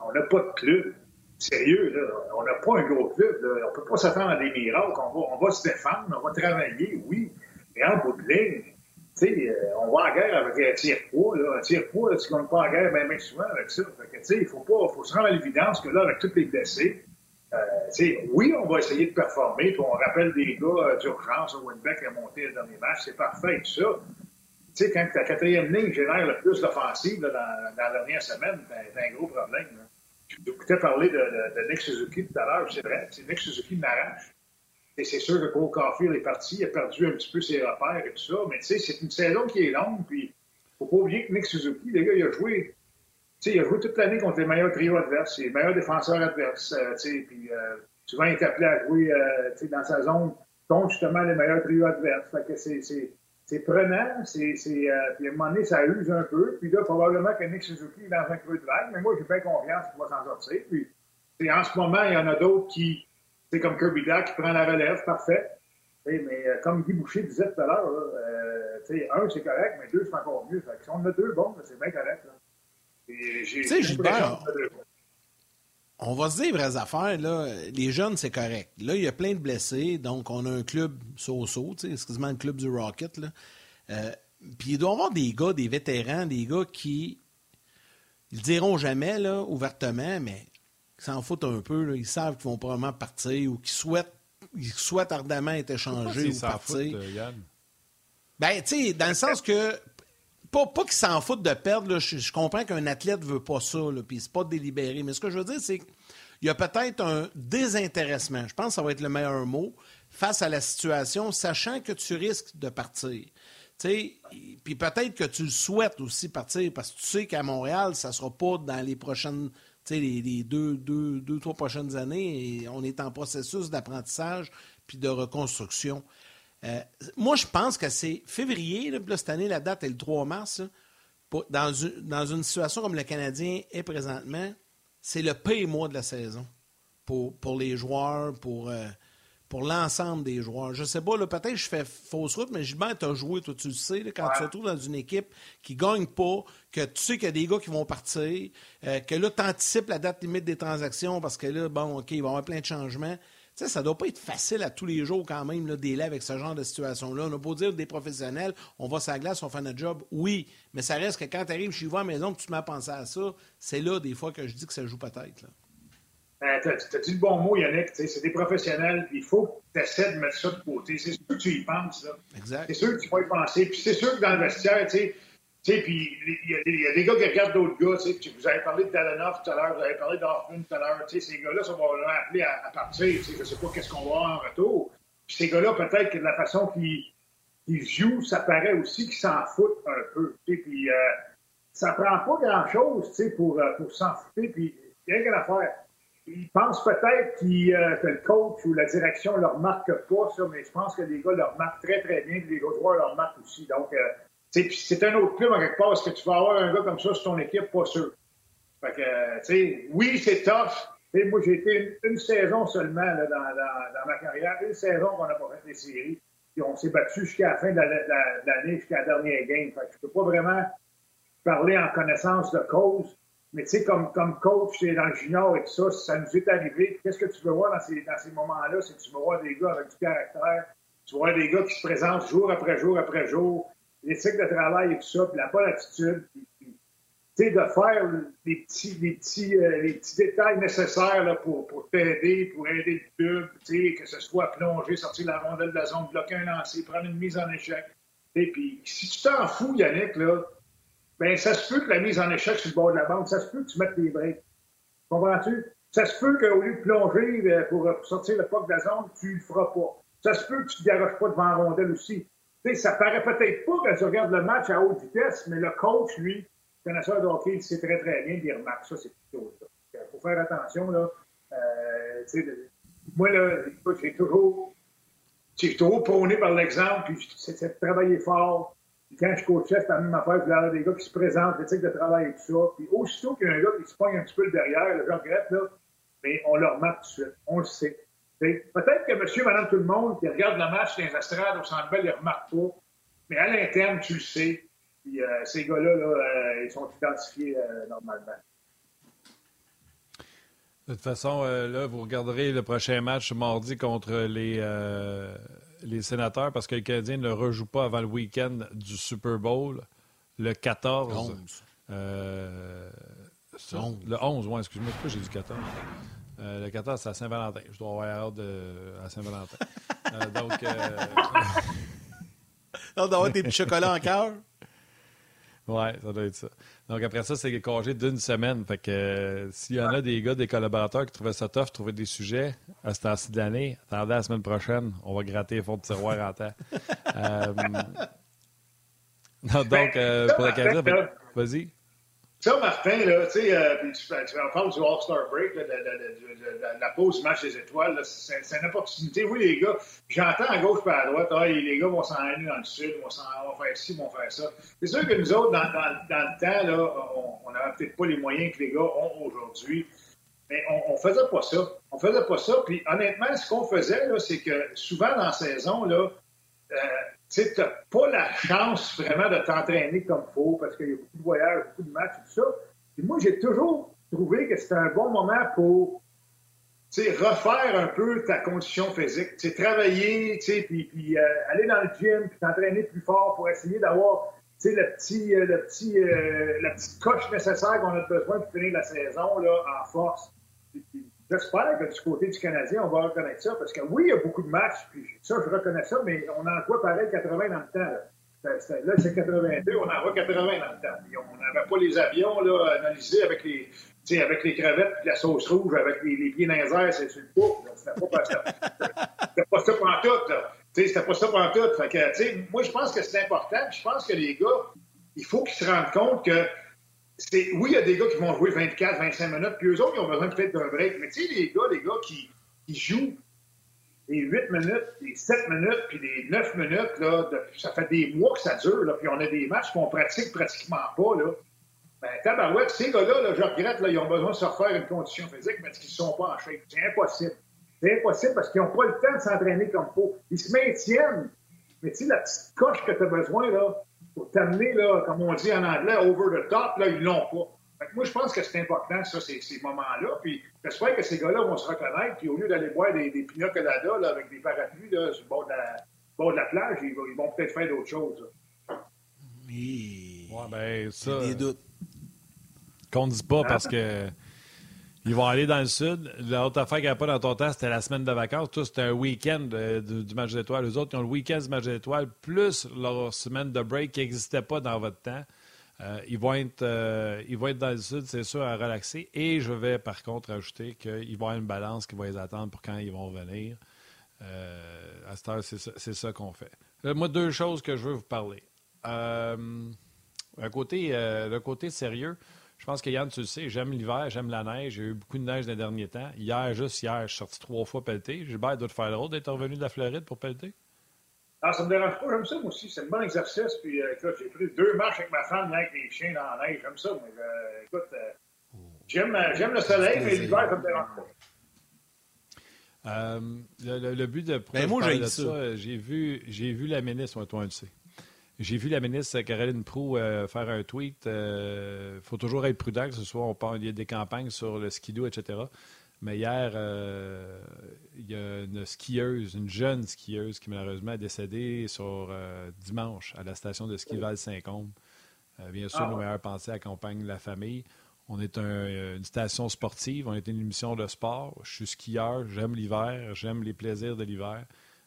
on n'a pas de club. Sérieux, là, on n'a pas un gros club. On ne peut pas s'attendre à des miracles. On va, se défendre, on va travailler, oui. Mais en bout de ligne, euh, on va en guerre avec un tir-poids. Un tir-poids, tu ne pas en guerre bien, souvent avec ça. Il faut, pas, faut se rendre à l'évidence que là, avec tous les blessés, euh, oui, on va essayer de performer, puis on rappelle des gars euh, d'urgence, Winbeck a monté le dernier match, c'est parfait, tout ça. Tu sais, quand ta quatrième ligne génère le plus d'offensive dans, la dernière semaine, c'est un gros problème. Là. Je écoutais parler de, de, Nick Suzuki tout à l'heure, c'est vrai, Nick Suzuki m'arrache. Et c'est sûr que Cole Caulfield est parti, il a perdu un petit peu ses repères et tout ça, mais tu sais, c'est une saison qui est longue, puis faut pas oublier que Nick Suzuki, les gars, il a joué sais, il a joué toute l'année contre les meilleurs trios adverses, les meilleurs défenseurs adverses. Euh, puis euh, souvent, il est appelé à jouer euh, dans sa zone contre justement les meilleurs trios adverses. C'est, prenant, c'est, euh, puis à un moment donné, ça use un peu. Puis là, probablement que Nick Suzuki est dans un creux de vague, mais moi, j'ai bien confiance qu'il va s'en sortir. Puis en ce moment, il y en a d'autres qui, c'est comme Kirby Dack qui prend la relève, parfait. mais comme Guy Boucher disait tout à l'heure, un, c'est correct, mais deux, c'est encore mieux. Fait que si on a deux, bon, c'est bien correct. Tu sais, Gilbert, on va se dire vraies affaires, là. Les jeunes, c'est correct. Là, il y a plein de blessés, donc on a un club so-so, tu sais, excuse-moi, le club du Rocket, là. Euh, puis il doit y avoir des gars, des vétérans, des gars qui. Ils le diront jamais, là, ouvertement, mais qui s'en foutent un peu, Ils savent qu'ils vont probablement partir ou qu'ils souhaitent, ils souhaitent ardemment être échangés ou partir. Foutent, euh, ben, tu sais, dans le sens que pas, pas qu'ils s'en foutent de perdre. Je, comprends qu'un athlète ne veut pas ça, puis c'est pas délibéré. Mais ce que je veux dire, c'est qu'il y a peut-être un désintéressement. Je pense que ça va être le meilleur mot face à la situation, sachant que tu risques de partir. Puis peut-être que tu souhaites aussi partir parce que tu sais qu'à Montréal, ça ne sera pas dans les prochaines, les deux, deux, deux, trois prochaines années. Et on est en processus d'apprentissage puis de reconstruction. Euh, moi, je pense que c'est février, là, cette année, la date est le 3 mars. dans, une, situation comme le Canadien est présentement, c'est le pire mois de la saison pour, pour les joueurs, pour, euh, pour l'ensemble des joueurs. Je sais pas, peut-être que je fais fausse route, mais Gilbert, tu as joué, toi, tu le sais, quand tu te retrouves dans une équipe qui ne gagne pas, que tu sais qu'il y a des gars qui vont partir, euh, que là, tu anticipes la date limite des transactions parce que là, bon, OK, il va y avoir plein de changements sais, ça doit pas être facile à tous les jours quand même, là, délai avec ce genre de situation-là. On a beau dire des professionnels, on va sur glace, on fait notre job. Oui, mais ça reste que quand tu arrives chez vous à la maison, que tu m'as pensé à ça, c'est là, des fois, que je dis que ça joue peut-être. Ben, tu as, dit le bon mot, Yannick. C'est des professionnels. Il faut que tu essaies de mettre ça de côté. C'est sûr que tu y penses. Là. Exact. C'est sûr que tu vas y penser. Puis c'est sûr que dans le vestiaire, tu sais, puis il y, a des gars qui regardent d'autres gars. Vous avez parlé de Dalanov tout à l'heure, vous avez parlé d'Hoffman tout à l'heure. Ces gars-là, ça va leur appeler à, partir. Je ne sais pas qu'est-ce qu'on va avoir en retour. Puis ces gars-là, peut-être que de la façon qu'ils jouent, ça paraît aussi qu'ils s'en foutent un peu. Puis euh, ça prend pas grand-chose pour, euh, pour s'en foutre. Puis rien affaire. Ils pensent peut-être euh, que le coach ou la direction leur marque pas mais je pense que les gars leur marquent très, très bien, les autres joueurs leur marquent aussi. Donc, c'est un autre club, en quelque part. Est-ce que tu vas avoir un gars comme ça sur ton équipe? Pas sûr. Fait que, tu sais, oui, c'est tough. moi, j'ai été une, saison seulement là, dans, ma carrière, une saison qu'on n'a pas fait les séries. Puis on s'est battu jusqu'à la fin de l'année, jusqu'à la dernière game. Fait que je peux pas vraiment parler en connaissance de cause. Mais tu sais, comme, comme coach dans le junior et tout ça, ça nous est arrivé. Qu'est-ce que tu veux voir dans ces, dans ces moments-là? C'est que tu veux voir des gars avec du caractère. Tu voir des gars qui se présentent jour après jour après jour, l'éthique de travail et tout ça, puis la bonne attitude, puis, de faire les petits, les petits, euh, les petits détails nécessaires là, pour, pour t'aider, pour aider le club, que ce soit plonger, sortir la rondelle de la zone, bloquer un lancer, prendre une mise en échec. Et puis, si tu t'en fous, Yannick, là, ben ça se peut que la mise en échec sur le bord de la bande, ça se peut que tu mettes des breaks. Comprends-tu? Ça se peut qu'au lieu de plonger euh, pour, sortir le puck de la zone, tu le feras pas. Ça se peut que tu ne te garoches pas devant la rondelle aussi. Ça paraît peut-être pas quand tu regardes le match à haute vitesse, mais le coach, lui, connaisseur de hockey, il sait très, très bien, il remarque ça, c'est plutôt ça. Il faut faire attention, là. Euh, moi, là, j'ai toujours, toujours prôné par l'exemple, puis c'est de travailler fort, quand je coachais, c'était la même affaire. Je voulais des gars qui se présentent, l'éthique de travail et tout ça. Puis aussitôt qu'il y a un gars qui se pogne un petit peu le derrière, je regrette, là, mais on le remarque tout de suite. On le sait. Peut-être que monsieur, madame, tout le monde qui regarde le match dans les estrades au centre belle, ne remarque pas. Mais à l'interne, tu le sais. Puis euh, ces gars-là, là, euh, ils sont identifiés euh, normalement. De toute façon, là, vous regarderez le prochain match mardi contre les, les sénateurs parce que le Canadien ne rejoue pas avant le week-end du Super Bowl, le 14. Euh, le 11, oui, excuse-moi, pourquoi j'ai dit 14? Euh, le 14, c'est à Saint-Valentin. Je dois avoir hâte à Saint-Valentin. *laughs* euh, donc. Euh... *laughs* on doit avoir des petits chocolats en cœur. Oui, ça doit être ça. Donc après ça, c'est congé d'une semaine. Fait que euh, s'il y en a des gars, des collaborateurs qui trouvaient ça tough, trouvaient des sujets à ce temps-ci de l'année, attendez la semaine prochaine, on va gratter les fonds de tiroir en temps. *laughs* euh... donc, euh, pour la carrière, vas-y. Ça, Martin, là, tu sais, euh, en parles du All-Star Break, de, la pause du match des étoiles, c'est une opportunité. Oui, les gars, j'entends à gauche et à droite, ah, les gars vont s'en aller dans le sud, vont, vont faire ci, vont faire ça. C'est sûr que nous autres, dans, le temps, là, on n'avait peut-être pas les moyens que les gars ont aujourd'hui. Mais on, on faisait pas ça. On faisait pas ça. Puis honnêtement, ce qu'on faisait, c'est que souvent dans la saison, là, euh, tu n'as pas la chance vraiment de t'entraîner comme il faut parce qu'il y a beaucoup de voyages, beaucoup de matchs tout ça. Et moi, j'ai toujours trouvé que c'était un bon moment pour refaire un peu ta condition physique. Travailler, puis euh, aller dans le gym, puis t'entraîner plus fort pour essayer d'avoir le petit, euh, le petit, euh, la petite coche nécessaire qu'on a besoin pour finir la saison là, en force. J'espère que du côté du Canadien, on va reconnaître ça, parce que oui, il y a beaucoup de matchs, puis ça, je reconnais ça, mais on en voit pareil 80 dans le temps. Là, là c'est 82, on en voit 80 dans le temps. on n'avait pas les avions là, analysés avec les, avec les crevettes et la sauce rouge, avec les, les pieds dans les airs, c'est sur le pot. *laughs* C'était pas, ça pour tout. C'était pas ça pour tout. Fait que, moi, je pense que c'est important. Je pense que les gars, il faut qu'ils se rendent compte que oui, il y a des gars qui vont jouer 24, 25 minutes, puis eux autres, ils ont besoin peut-être d'un break. Mais tu sais, les gars, les gars qui, jouent les 8 minutes, les 7 minutes, puis les 9 minutes, là, ça fait des mois que ça dure, là, puis on a des matchs qu'on pratique pratiquement pas, là. Ben, tabarouette, ces gars-là, là, je regrette, là, ils ont besoin de se refaire une condition physique, mais qu'ils ne sont pas en shape. C'est impossible. C'est impossible parce qu'ils n'ont pas le temps de s'entraîner comme il faut. Ils se maintiennent. Mais tu sais, la petite coche que tu as besoin, là, pour t'amener, là, comme on dit en anglais, over the top, là, ils l'ont pas. moi, je pense que c'est important, ça, ces, ces moments-là. Puis j'espère que ces gars-là vont se reconnaître. Puis au lieu d'aller boire des, des pina là, avec des parapluies là, sur le bord de la, bord de la plage, ils, ils vont peut-être faire d'autres choses. Oui. Ouais, ben, ça. Des doutes. Qu'on ne dit pas parce que ils vont aller dans le sud. L'autre affaire qu'il n'y a pas dans ton temps, c'était la semaine de vacances. Tout, c'était un week-end euh, du, match d'étoiles. Les autres, ils ont le week-end du match d'étoiles, plus leur semaine de break qui n'existait pas dans votre temps. Euh, ils, vont être, euh, ils vont être dans le sud, c'est sûr, à relaxer. Et je vais, par contre, ajouter qu'ils vont avoir une balance qui va les attendre pour quand ils vont venir. à cette heure, c'est ça, qu'on fait. moi, deux choses que je veux vous parler. côté, le côté sérieux. Je pense que Yann, tu le sais, j'aime l'hiver, j'aime la neige. J'ai eu beaucoup de neige les derniers temps. Hier, juste hier, je suis sorti trois fois pelleter. Gilbert doit te faire drôle d'être revenu de la Floride pour pelleter? Ah, ça me dérange pas, j'aime ça, moi aussi. C'est un bon exercice. Puis, euh, écoute, j'ai pris deux marches avec ma femme, avec les chiens dans la neige. J'aime ça. Mais, euh, écoute, euh, j'aime, le soleil, mais l'hiver, ça me dérange pas. le, but de, ben, moi, j'ai ça, j'ai vu, j'ai vu la ministre, toi, tu sais. J'ai vu la ministre Caroline Proux euh, faire un tweet. Il euh, faut toujours être prudent, que ce soit on parle, il y a des campagnes sur le skidoo, etc. Mais hier, il y a une skieuse, une jeune skieuse qui malheureusement est décédée sur dimanche à la station de ski Val-Saint-Côme. bien sûr, ah, nos meilleures pensées accompagnent la famille. On est une station sportive, on est une émission de sport. Je suis skieur, j'aime l'hiver, j'aime les plaisirs de l'hiver.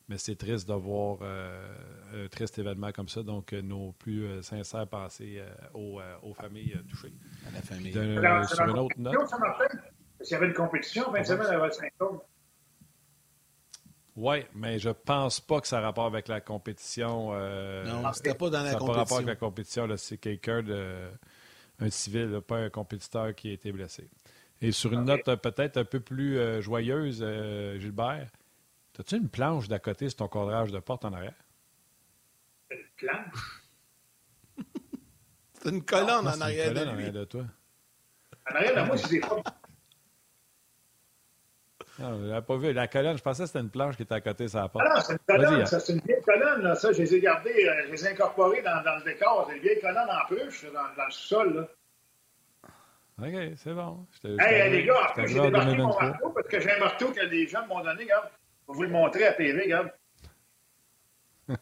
Mais c'est triste de voir euh, un triste événement comme ça. Donc, euh, nos plus euh, sincères pensées aux, familles touchées. À la famille. sur une autre note. Parce qu'il y avait une compétition 20 semaines à Saint-Claude. Oui, mais je pense pas que ça a rapport avec la compétition. non, c'était pas dans la compétition. Ça n'a pas rapport avec la compétition. C'est quelqu'un de. un civil, pas un compétiteur qui a été blessé. Et sur une note peut-être un peu plus joyeuse, Gilbert, As-tu une planche d'à côté sur ton cadrage de porte en arrière? Une planche? *laughs* c'est une colonne en arrière de lui. de toi. En arrière de moi, c'est des Non, je l'avais pas vu. La colonne, je pensais que c'était une planche qui était à côté sur la porte. Ah non, c'est une colonne. Ça, c'est une vieille colonne. Là. Ça, je les ai gardées, euh, je les ai incorporées dans, dans le décor. C'est une vieille colonne en peluche dans, dans le sous-sol. Là. OK, c'est bon. Hey, les gars, j'ai débarqué mon marteau parce que j'ai un marteau que les gens m'ont donné. Regarde. Je vais vous le montrer à TV, regarde. *laughs*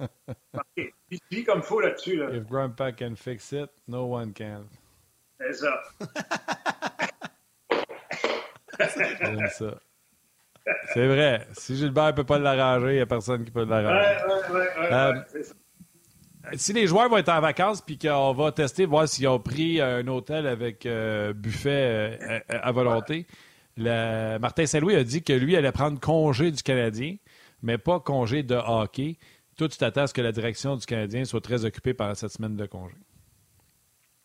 OK. Il comme faux là-dessus. Là. If Grandpa can fix it, no one can. C'est ça. J'aime ça. C'est vrai. Si Gilbert ne peut pas l'arranger, il n'y a personne qui peut l'arranger. Ouais, ouais, ouais, euh, si les joueurs vont être en vacances puis qu'on va tester, voir s'ils ont pris un hôtel avec euh, buffet euh, à volonté, Martin Saint-Louis a dit que lui allait prendre congé du Canadien, mais pas congé de hockey. Toi, tu t'attends à ce que la direction du Canadien soit très occupée pendant cette semaine de congé.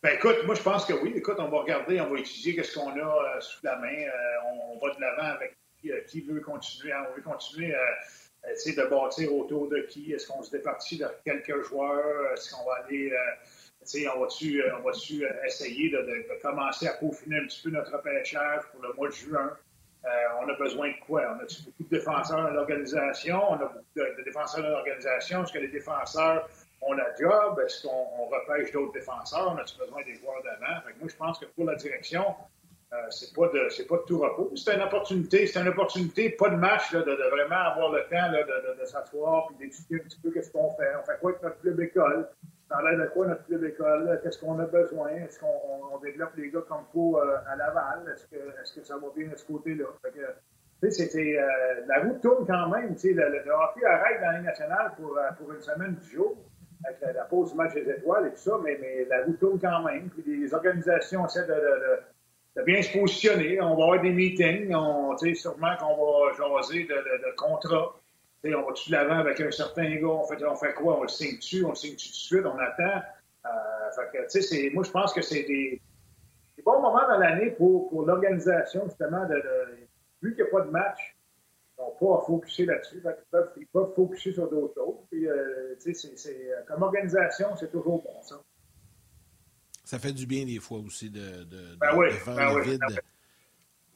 Ben écoute, moi je pense que oui. Écoute, on va regarder, on va étudier qu'est-ce qu'on a euh, sous la main. Euh, on, va de l'avant avec qui, euh, veut continuer. On veut continuer essayer de bâtir autour de qui? Est-ce qu'on se départit de quelques joueurs? Est-ce qu'on va aller on va-tu euh, euh, essayer de, commencer à peaufiner un petit peu notre repêchage pour le mois de juin? Euh, on a besoin de quoi? On a beaucoup de défenseurs dans l'organisation? On a beaucoup de, défenseurs dans l'organisation. Est-ce que les défenseurs ont la job? Est-ce qu'on repêche d'autres défenseurs? On a-tu besoin des joueurs d'avant? Moi, je pense que pour la direction, euh, c'est pas de c'est pas de tout repos. C'est une opportunité, c'est une opportunité, pas de match, là, de, vraiment avoir le temps de, de, s'asseoir et d'étudier un petit peu qu'est-ce qu'on fait. On fait quoi avec notre club école? Ça l'air de quoi notre club école? Qu'est-ce qu'on a besoin? Est-ce qu'on développe les gars comme faut euh, à Laval? Est-ce que, est que ça va bien de ce côté-là? c'était, euh, la route tourne quand même. Le, le, le, hockey arrête dans l'année nationale pour, pour une semaine du jour, avec la, pause du match des étoiles et tout ça, mais, mais la route tourne quand même. Puis les organisations essaient de, bien se positionner. On va avoir des meetings. On, sûrement qu'on va jaser de, de contrats on va-tu de l'avant avec un certain gars? On fait, on fait quoi? On le signe-tu? On le signe-tu tout de suite? On attend? Euh, moi, je pense que c'est des, bons moments dans l'année pour, pour l'organisation, justement, de, vu qu'il n'y a pas de match, ils n'ont pas à focuser là-dessus. Ils peuvent, ils peuvent focuser sur d'autres choses. Puis, euh, euh, comme organisation, c'est toujours bon, ça. Ça fait du bien des fois aussi de, de, ben oui, faire ben le vide.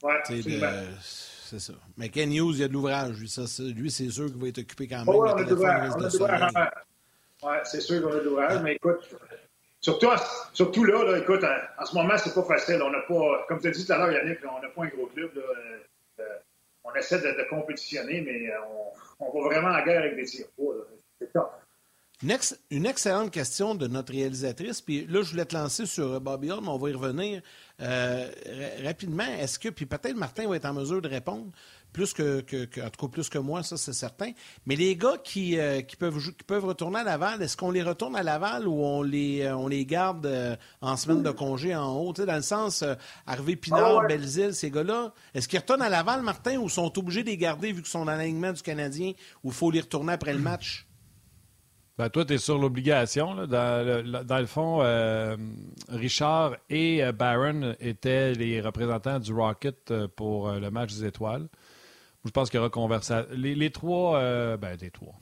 Ben c'est ça. Mais Ken Hughes, il y a de l'ouvrage. Lui, lui c'est sûr qu'il va être occupé quand même. Oui, on a de l'ouvrage. Oui, c'est sûr qu'on a de l'ouvrage. Mais écoute, surtout, surtout là, là, écoute, en, ce moment, c'est pas facile. On n'a pas, comme tu as dit tout à l'heure, Yannick, on n'a pas un gros club. Là, euh, on essaie de, de, compétitionner, mais on, on va vraiment en guerre avec des tirs. C'est top. Une, excellente question de notre réalisatrice. Puis là, je voulais te lancer sur Bobby Hull, mais on va y revenir euh, rapidement. Est-ce que, puis peut-être Martin va être en mesure de répondre, plus que, en tout cas plus que moi, ça c'est certain. Mais les gars qui, euh, qui, peuvent, qui peuvent retourner à Laval, est-ce qu'on les retourne à Laval ou on les, euh, on les garde en semaine de congé en haut? dans le sens, Harvey Pinard, Belzile, ces gars-là, est-ce qu'ils retournent à Laval, Martin, ou sont obligés de les garder vu qu'ils sont dans l'alignement du Canadien, ou il faut les retourner après le match? Ben, toi, tu es sur l'obligation. Dans, dans, le fond, euh, Richard et euh, Barron étaient les représentants du Rocket euh, pour le match des étoiles. Je pense qu'il y aura conversation. Les, trois, ben, les trois.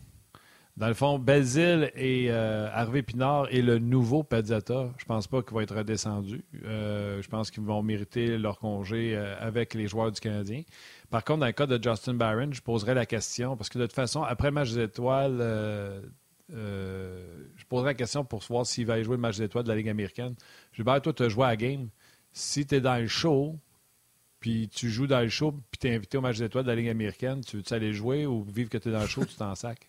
Dans le fond, Belzile et Harvey Pinard et le nouveau Pezzetta, je pense pas qu'ils vont être redescendus. je pense qu'ils vont mériter leur congé avec les joueurs du Canadien. Par contre, dans le cas de Justin Barron, je poserai la question, parce que de toute façon, après le match des étoiles, euh, je poserai la question pour savoir s'il va aller jouer le match d'étoiles de la Ligue américaine. Gilbert, toi, tu as joué à la game. Si tu es dans le show, puis tu joues dans le show, puis tu es invité au match des étoiles de la Ligue américaine, tu veux-tu aller jouer ou vivre que tu es dans le show, tu t'en sacs?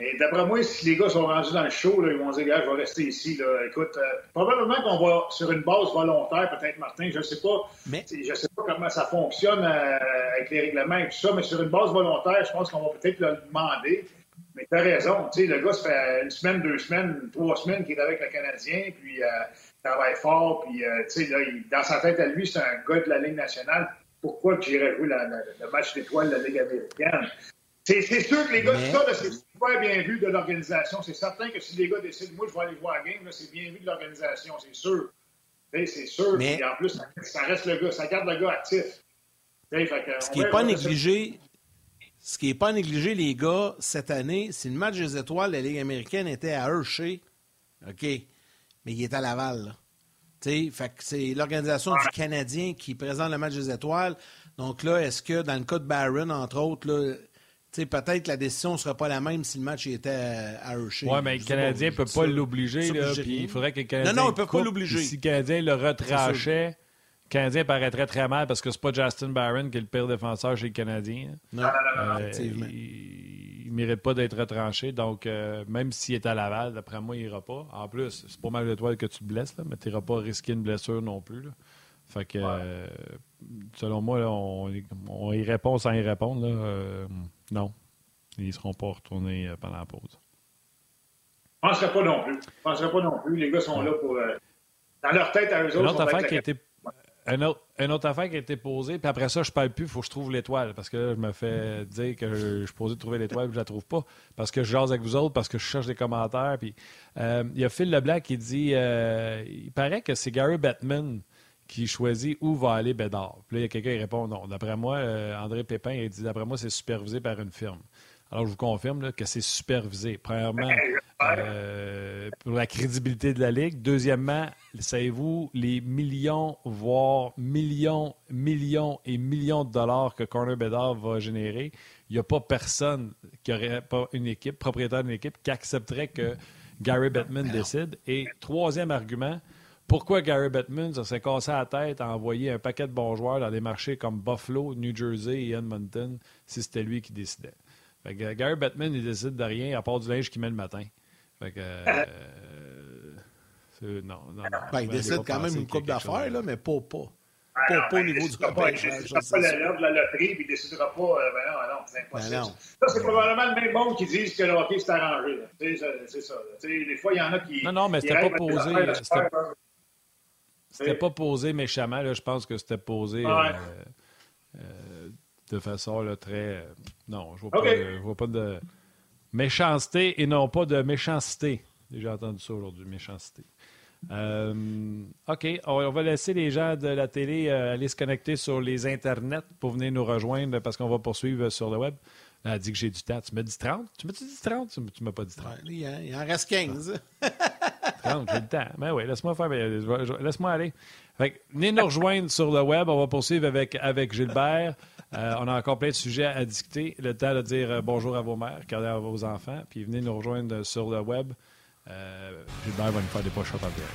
Et d'après moi, si les gars sont rendus dans le show, là, ils vont dire, gars, je vais rester ici. Là. Écoute, euh, probablement qu'on va sur une base volontaire, peut-être, Martin, je ne sais pas. Mais... Je sais pas comment ça fonctionne euh, avec les règlements et tout ça, mais sur une base volontaire, je pense qu'on va peut-être le demander. Mais tu as raison. Tu sais, le gars, ça fait une semaine, deux semaines, trois semaines qu'il est avec le Canadien, puis euh, travaille fort, puis euh, tu sais, là, il, dans sa tête à lui, c'est un gars de la Ligue nationale. Pourquoi j'irais jouer la, la, le match d'étoiles de la Ligue américaine? C'est sûr que les gars, Mais... tout ça, c'est super bien vu de l'organisation. C'est certain que si les gars décident, moi, je vais aller voir la game, c'est bien vu de l'organisation, c'est sûr. C'est sûr. Mais... Et en plus, ça, ça, reste le gars, ça garde le gars actif. Fait ce qui n'est pas négligé, ce qui n'est pas négligé, les gars, cette année, si le match des étoiles de la Ligue américaine était à Hershey, OK, mais il est à Laval. Là. Fait que c'est l'organisation du Canadien qui présente le match des étoiles. Donc là, est-ce que dans le cas de Barron, entre autres, là, peut-être que la décision ne sera pas la même si le match était à Hershey. Oui, mais le Canadien ne peut pas l'obliger. Il faudrait que le Canadien. Non, non, il ne peut pas l'obliger. Si le Canadien le retranchait, le Canadien paraîtrait très mal parce que c'est pas Justin Barron qui est le pire défenseur chez le Canadien. Non, euh, effectivement. Il ne mérite pas d'être retranché. Donc, euh, même s'il est à Laval, d'après moi, il n'ira pas. En plus, c'est pas mal de toi que tu te blesses, là, mais tu n'iras pas risquer une blessure non plus. Là. Fait que, ouais. euh, selon moi, là, on, on, y répond sans y répondre. Là, euh, non, ils ne seront pas retournés pendant la pause. Je ne penserais pas non plus. Je ne penserais pas non plus. Les gars sont ouais. là pour. euh, dans leur tête à eux autres. Une autre affaire qui a été. Une autre, une autre, affaire qui a été posée, puis après ça, je parle plus, il faut que je trouve l'étoile, parce que là, je me fais dire que je, suis posé de trouver l'étoile, puis je la trouve pas, parce que je jase avec vous autres, parce que je cherche des commentaires, puis euh, il y a Phil Leblanc qui dit, euh, il paraît que c'est Gary Bettman qui choisit où va aller Bédard. Puis là, il y a quelqu'un qui répond non. D'après moi, euh, André Pépin, il dit, d'après moi, c'est supervisé par une firme. Alors, je vous confirme là, que c'est supervisé. Premièrement, euh, pour la crédibilité de la Ligue. Deuxièmement, savez-vous les millions, voire millions, millions et millions de dollars que Corner Bedard va générer? Il n'y a pas personne qui aurait pas une équipe, propriétaire d'une équipe, qui accepterait que Gary Bettman décide. Et troisième argument, pourquoi Gary Bettman s'est cassé la tête à envoyer un paquet de bons joueurs dans des marchés comme Buffalo, New Jersey et Edmonton si c'était lui qui décidait? Fait que Gary Bettman, il décide de rien à part du linge qu'il met le matin. Fait que. Euh, non, non, non. Ben, il décide quand même une coupe d'affaires, là, mais pas, pas. Ah, pas, non, pas au niveau du repêchage. Il ne pas l'heure de la loterie, puis il ne décidera pas. Euh, ben non, non, c'est impossible. Ben non. Ça, c'est probablement le même monde qui disent que le hockey s'est arrangé. C'est ça. des fois, il y en a qui. Non, non, mais c'était pas posé. C'était pas posé méchamment. Là, je pense que c'était posé. Ouais. Euh, euh, de façon là, très. Non, je vois, okay. pas de, je vois pas de méchanceté et non pas de méchanceté. J'ai entendu ça aujourd'hui, méchanceté. Euh, OK, on, va laisser les gens de la télé euh, aller se connecter sur les internets pour venir nous rejoindre parce qu'on va poursuivre sur le web. Elle a dit que j'ai du temps. Tu m'as dit 30? Tu m'as dit 30? Tu ne m'as pas dit 30. Ouais, il en reste 15. 30, j'ai le temps. Mais oui, laisse-moi faire. Laisse-moi aller. Fait venez nous rejoindre sur le web. On va poursuivre avec, avec Gilbert. Euh, on a encore plein de sujets à discuter. Le temps de dire euh, bonjour à vos mères, regardez à vos enfants, puis venez nous rejoindre sur le web. Euh, Gilbert va nous faire des en direct.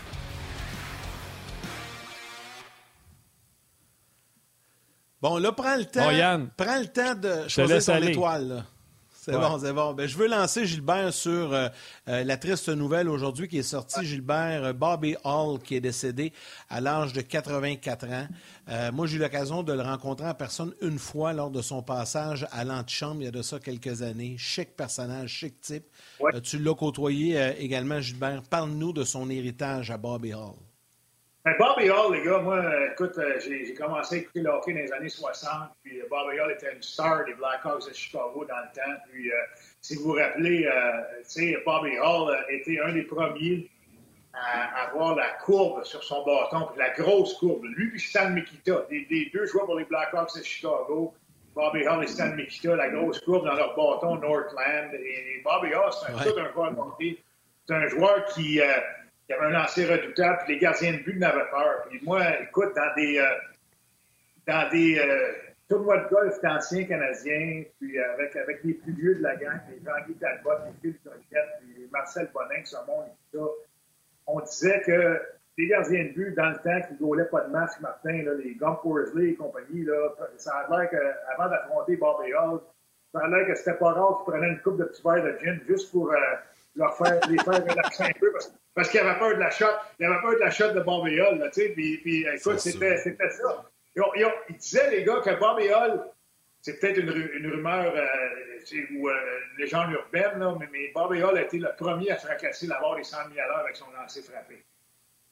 Bon, là, prends le temps. Bon, Yann, prends le temps de choisir ton étoile. C'est ouais. bon, c'est bon. Ben, je veux lancer Gilbert sur euh, euh, la triste nouvelle aujourd'hui qui est sortie. Gilbert euh, Bobby Hall qui est décédé à l'âge de 84 ans. Euh, moi, j'ai eu l'occasion de le rencontrer en personne une fois lors de son passage à l'antichambre il y a de ça quelques années. Chic personnage, chic type. Ouais. tu l'as côtoyé également, Gilbert. Parle-nous de son héritage à Bobby Hall. Ben, Bobby Hall, les gars, moi, écoute, euh, j'ai commencé à écouter le hockey dans les années 60, puis euh, Bobby Hall était une star des Blackhawks de Chicago dans le temps. Puis, euh, si vous vous rappelez, tu sais, Bobby Hall était un des premiers à avoir la courbe sur son bâton, puis la grosse courbe. Lui puis Stan Mikita, les deux joueurs pour les Blackhawks de Chicago. Bobby Hall et Stan Mikita, la grosse courbe dans leur bâton Northland. Et Bobby Hall, c'est un, ouais. tout un joueur de hockey. C'est un joueur qui il y avait un lancer redoutable, puis les gardiens de but n'avaient peur. Puis moi, écoute, dans des, euh, dans des euh, tournois de golf d'anciens canadiens, puis avec, avec les plus vieux de la gang, les Jean-Guy Talbot, les Phil Coquette, les Marcel Bonin, ce monde et tout ça, on disait que les gardiens de but, dans le temps, qui ne gaulaient pas de masque, Martin, là, les Gump Worsley et compagnie, là, ça a l'air qu'avant d'affronter Bob Hall, ça a l'air que c'était pas rare qu'ils prenaient une coupe de petits verres de gin juste pour euh, leur faire, les faire relaxer un peu parce, parce qu'ils avaient peur de la shot. Ils avaient peur de la shot de Hall, tu sais. Puis, puis écoute, c'était ça. Ils, ils, ils, disaient, les gars, que Hall, c'est peut-être une, une, rumeur euh, ou euh, une légende urbaine, là, mais, mais Hall a été le premier à fracasser la barre des 100 000 à l'heure avec son lancer frappé.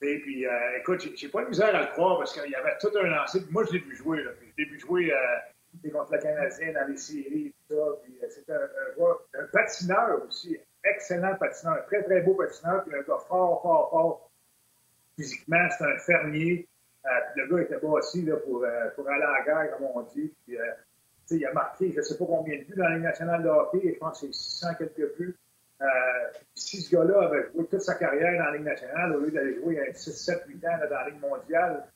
Et puis, euh, écoute, j'ai pas de misère à le croire parce qu'il y avait tout un lancer. Moi, je l'ai vu jouer. Là, je l'ai vu jouer euh, contre le Canadien dans les séries. Tout ça. Euh, c'est un, un, un, patineur aussi. Excellent patineur. Très, très beau patineur. Puis un gars fort, fort, fort. Physiquement, c'est un fermier. Euh, le gars était aussi là, pour, pour aller à la guerre, comme on dit. Puis, il a marqué, je ne sais pas combien de buts dans la Ligue nationale de hockey, je pense que c'est 600 quelques buts. Euh, si ce gars-là avait joué toute sa carrière dans la Ligue nationale, au lieu d'aller jouer à 6, 7, 8 ans là, dans la Ligue mondiale,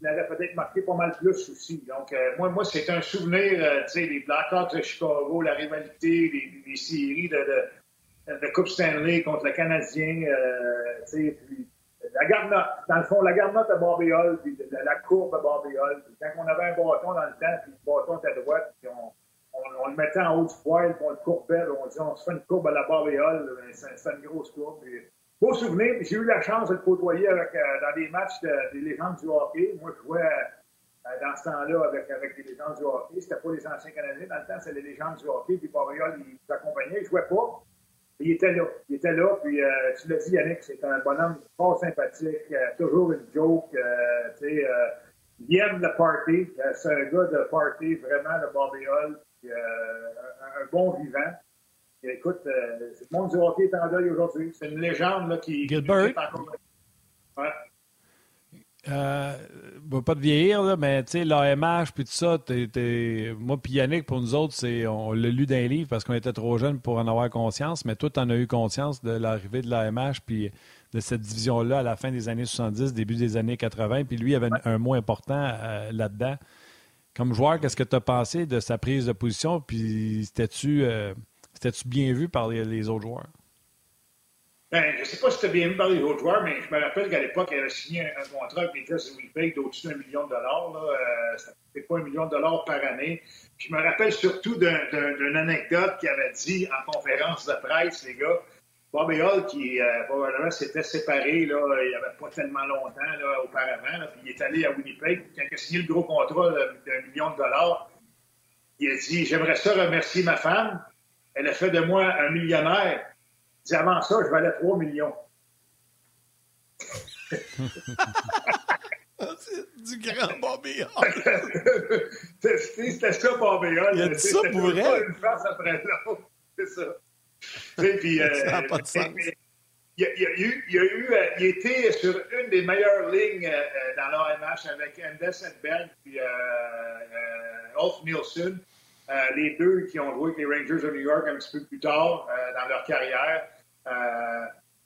il aurait peut-être marqué pas mal plus aussi. Donc, euh, moi, moi c'est un souvenir, euh, les Blackhawks de Chicago, la rivalité, les, les séries de, de, de, Coupe Stanley contre le Canadien, euh, puis la garde dans le fond, la garde note à Barbiol, puis la, courbe à Barbiol. Quand on avait un bâton dans le temps, puis le bâton était à droite, puis on, on, le mettait en haut du poil, puis on le courbait, on disait on se fait une courbe à la Barbiol, c'est une grosse courbe. Beau souvenir, puis j'ai eu la chance de le côtoyer avec, euh, dans des matchs de, des légendes du hockey. Moi, je jouais euh, dans ce temps-là avec, avec les légendes du hockey. C'était pas les anciens Canadiens, dans le temps, c'était les légendes du hockey, puis Barbiol, il nous accompagnait. Je jouais pas. Il était là. Il était là. Puis, euh, tu l'as dit, Yannick, c'est un bonhomme fort sympathique, euh, toujours une joke. Euh, tu sais, euh, il aime le party. C'est un gars de party, vraiment, de. Puis, un, un, bon vivant. Écoute, le monde du hockey est en deuil aujourd'hui. C'est une légende là, qui. Gilbert. Qui ouais. Euh, va pas te vieillir, là, mais tu sais, l'AMH puis tout ça, t'es, t'es... moi puis Yannick, pour nous autres, c'est, on l'a lu dans les livres parce qu'on était trop jeunes pour en avoir conscience, mais toi, en as eu conscience de l'arrivée de l'AMH puis de cette division-là à la fin des années 70, début des années 80, puis lui, il avait un, un mot important euh, là-dedans. Comme joueur, qu'est-ce que tu as pensé de sa prise de position, puis c'était-tu, euh, c'était-tu bien vu par les, autres joueurs? Ben, je ne sais pas si as bien vu par les autres joueurs, mais je me rappelle qu'à l'époque, elle a signé un, contrat avec les de Winnipeg d'au-dessus d'un million de dollars. Euh, ça ne pas un million de dollars par année. Je me rappelle surtout d'une un, un, anecdote qu'il avait dit en conférence de presse, les gars. Bobby Hall, qui euh, probablement s'était séparé là, il n'y avait pas tellement longtemps là, auparavant, puis il est allé à Winnipeg. Quand il a signé le gros contrat d'un million de dollars, il a dit J'aimerais ça remercier ma femme. Elle a fait de moi un millionnaire. Avant ça, je valais 3 millions. *laughs* du grand Bobby *laughs* C'était ça, Bobby Il a dit ça pour pas une face après l'autre. C'est ça. Puis, *laughs* euh, ça n'a pas de sens. Il, a, il, a eu, il, a eu, euh, il était sur une des meilleures lignes euh, dans l'AMH avec Anders Edberg et euh, Ulf Nielsen. Euh, les deux qui ont joué avec les Rangers de New York un petit peu plus tard euh, dans leur carrière. Euh,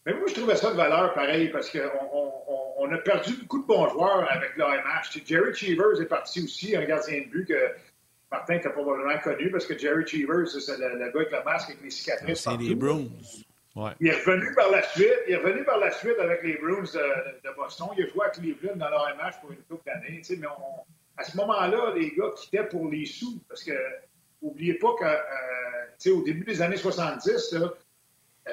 mais moi, je trouvais ça de valeur pareil parce qu'on on, on a perdu beaucoup de bons joueurs avec l'AMH. Jerry Cheevers est parti aussi, un gardien de but que Martin t'a probablement connu parce que Jerry Cheevers, c'est le, le, gars avec le masque avec les cicatrices. C'est les Bruins. Ouais. Il est revenu par la suite. Il est revenu par la suite avec les Bruins de, de Boston. Il a joué à Cleveland dans l'AMH pour une couple d'années. Mais on, à ce moment-là, les gars quittaient pour les sous parce que N'oubliez pas qu'au euh, début des années 70, là, euh,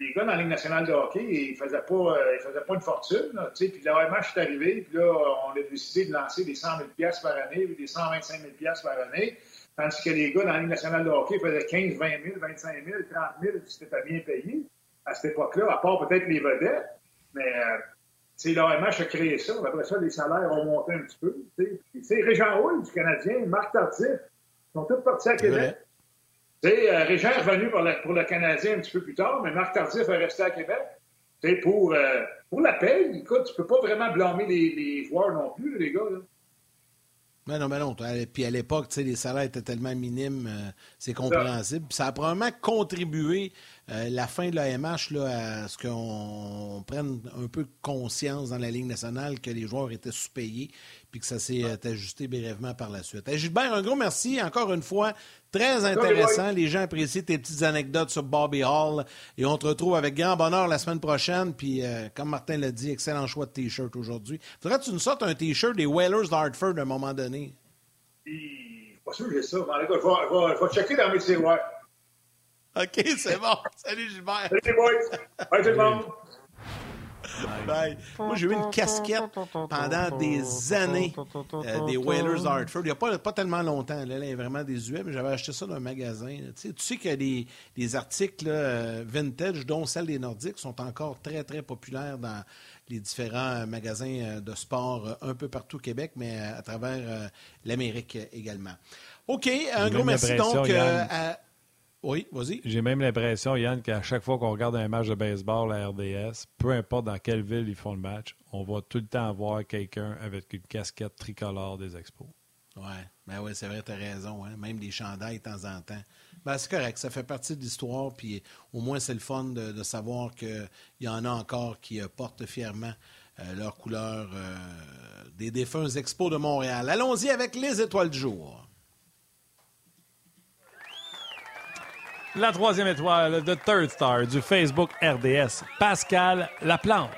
les gars dans la Ligue nationale de hockey, ils ne faisaient, pas, euh, faisaient pas une fortune. Là, puis l'AMH est arrivé, puis là, on a décidé de lancer des 100 000 par année, des 125 000 par année, tandis que les gars dans la Ligue nationale de hockey faisaient 15, 20 000, 25 000, 30 000, puis c'était pas bien payé à cette époque-là, à part peut-être les vedettes. Mais euh, l'AMH a créé ça. Après ça, les salaires ont monté un petit peu. T'sais. Régent Roule du Canadien, Marc Tardif, ils sont tous partis à Québec. Euh, Régent est revenu pour le, pour le, Canadien un petit peu plus tard, mais Marc Tardif est resté à Québec. Tu sais, pour, euh, pour la paye, écoute, tu peux pas vraiment blâmer les, les joueurs non plus, les gars. Là. Mais non, mais non. Puis à l'époque, les salaires étaient tellement minimes, euh, c'est compréhensible. Puis ça a probablement contribué, euh, la fin de l'AMH, là, à ce qu'on prenne un peu conscience dans la Ligue nationale que les joueurs étaient sous-payés, puis que ça s'est ajusté brièvement par la suite. Gilbert, un gros merci encore une fois. Très intéressant. Les gens apprécient tes petites anecdotes sur Bobby Hall. Et on te retrouve avec grand bonheur la semaine prochaine. Puis, comme Martin l'a dit, excellent choix de T-shirt aujourd'hui. Faudrait que tu nous sortes un T-shirt des Whalers d'Hartford à un moment donné. Pas sûr que j'ai ça. Je vais, checker dans mes tiroirs. OK, c'est bon. Salut Gilbert. Salut boys. Bye tout le monde. Moi, j'ai eu une casquette pendant des années euh, des Whalers d'Hartford. Il n'y a pas, pas, tellement longtemps. Là, elle est vraiment désuet, mais j'avais acheté ça dans un magasin. Tu sais, tu sais que les, les articles euh, vintage, dont celle des Nordiques, sont encore très, très populaires dans les différents magasins euh, de sport un peu partout au Québec, mais à travers l'Amérique également. OK, un gros merci donc à oui, vas-y. J'ai même l'impression, Yann, qu'à chaque fois qu'on regarde un match de baseball à RDS, peu importe dans quelle ville ils font le match, on va tout le temps voir quelqu'un avec une casquette tricolore des expos. Oui, ben oui, c'est vrai, tu as raison. Hein? Même des chandails de temps en temps. Ben, c'est correct, ça fait partie de l'histoire, puis au moins c'est le fun de, savoir qu'il y en a encore qui euh, portent fièrement euh, leur couleur euh, des défunts expos de Montréal. Allons-y avec les étoiles du jour. La troisième étoile de Third Star du Facebook RDS, Pascal Laplante.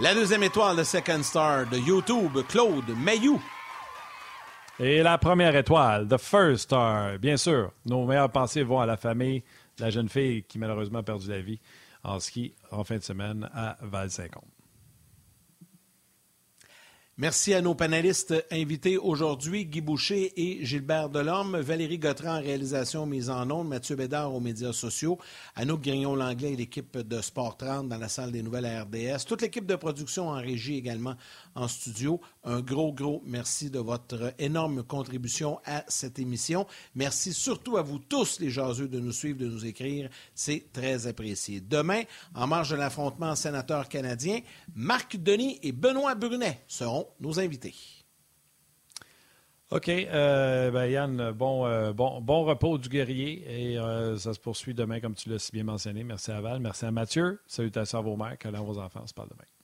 La deuxième étoile de Second Star de YouTube, Claude Mayou. Et la première étoile de First Star, bien sûr. Nos meilleures pensées vont à la famille de la jeune fille qui malheureusement a perdu la vie en ski en fin de semaine à Val-Saint-Côme. Merci à nos panélistes invités aujourd'hui, Guy Boucher et Gilbert Delorme, Valérie Gautran en réalisation mise en ondes, Mathieu Bédard aux médias sociaux, Anouk Grignon-Langlais et l'équipe de Sport 30 dans la salle des nouvelles RDS, toute l'équipe de production en régie également en studio. Un gros, gros merci de votre énorme contribution à cette émission. Merci surtout à vous tous, les jaseux, de nous suivre, de nous écrire. C'est très apprécié. Demain, en marge de l'affrontement sénateur canadien, Marc Denis et Benoît Brunet seront nos invités. OK. Euh, ben Yann, bon, euh, bon, bon repos du guerrier et euh, ça se poursuit demain, comme tu l'as si bien mentionné. Merci à Val. Merci à Mathieu. Salutations à vos mères. Câlins vos enfants. On se parle demain.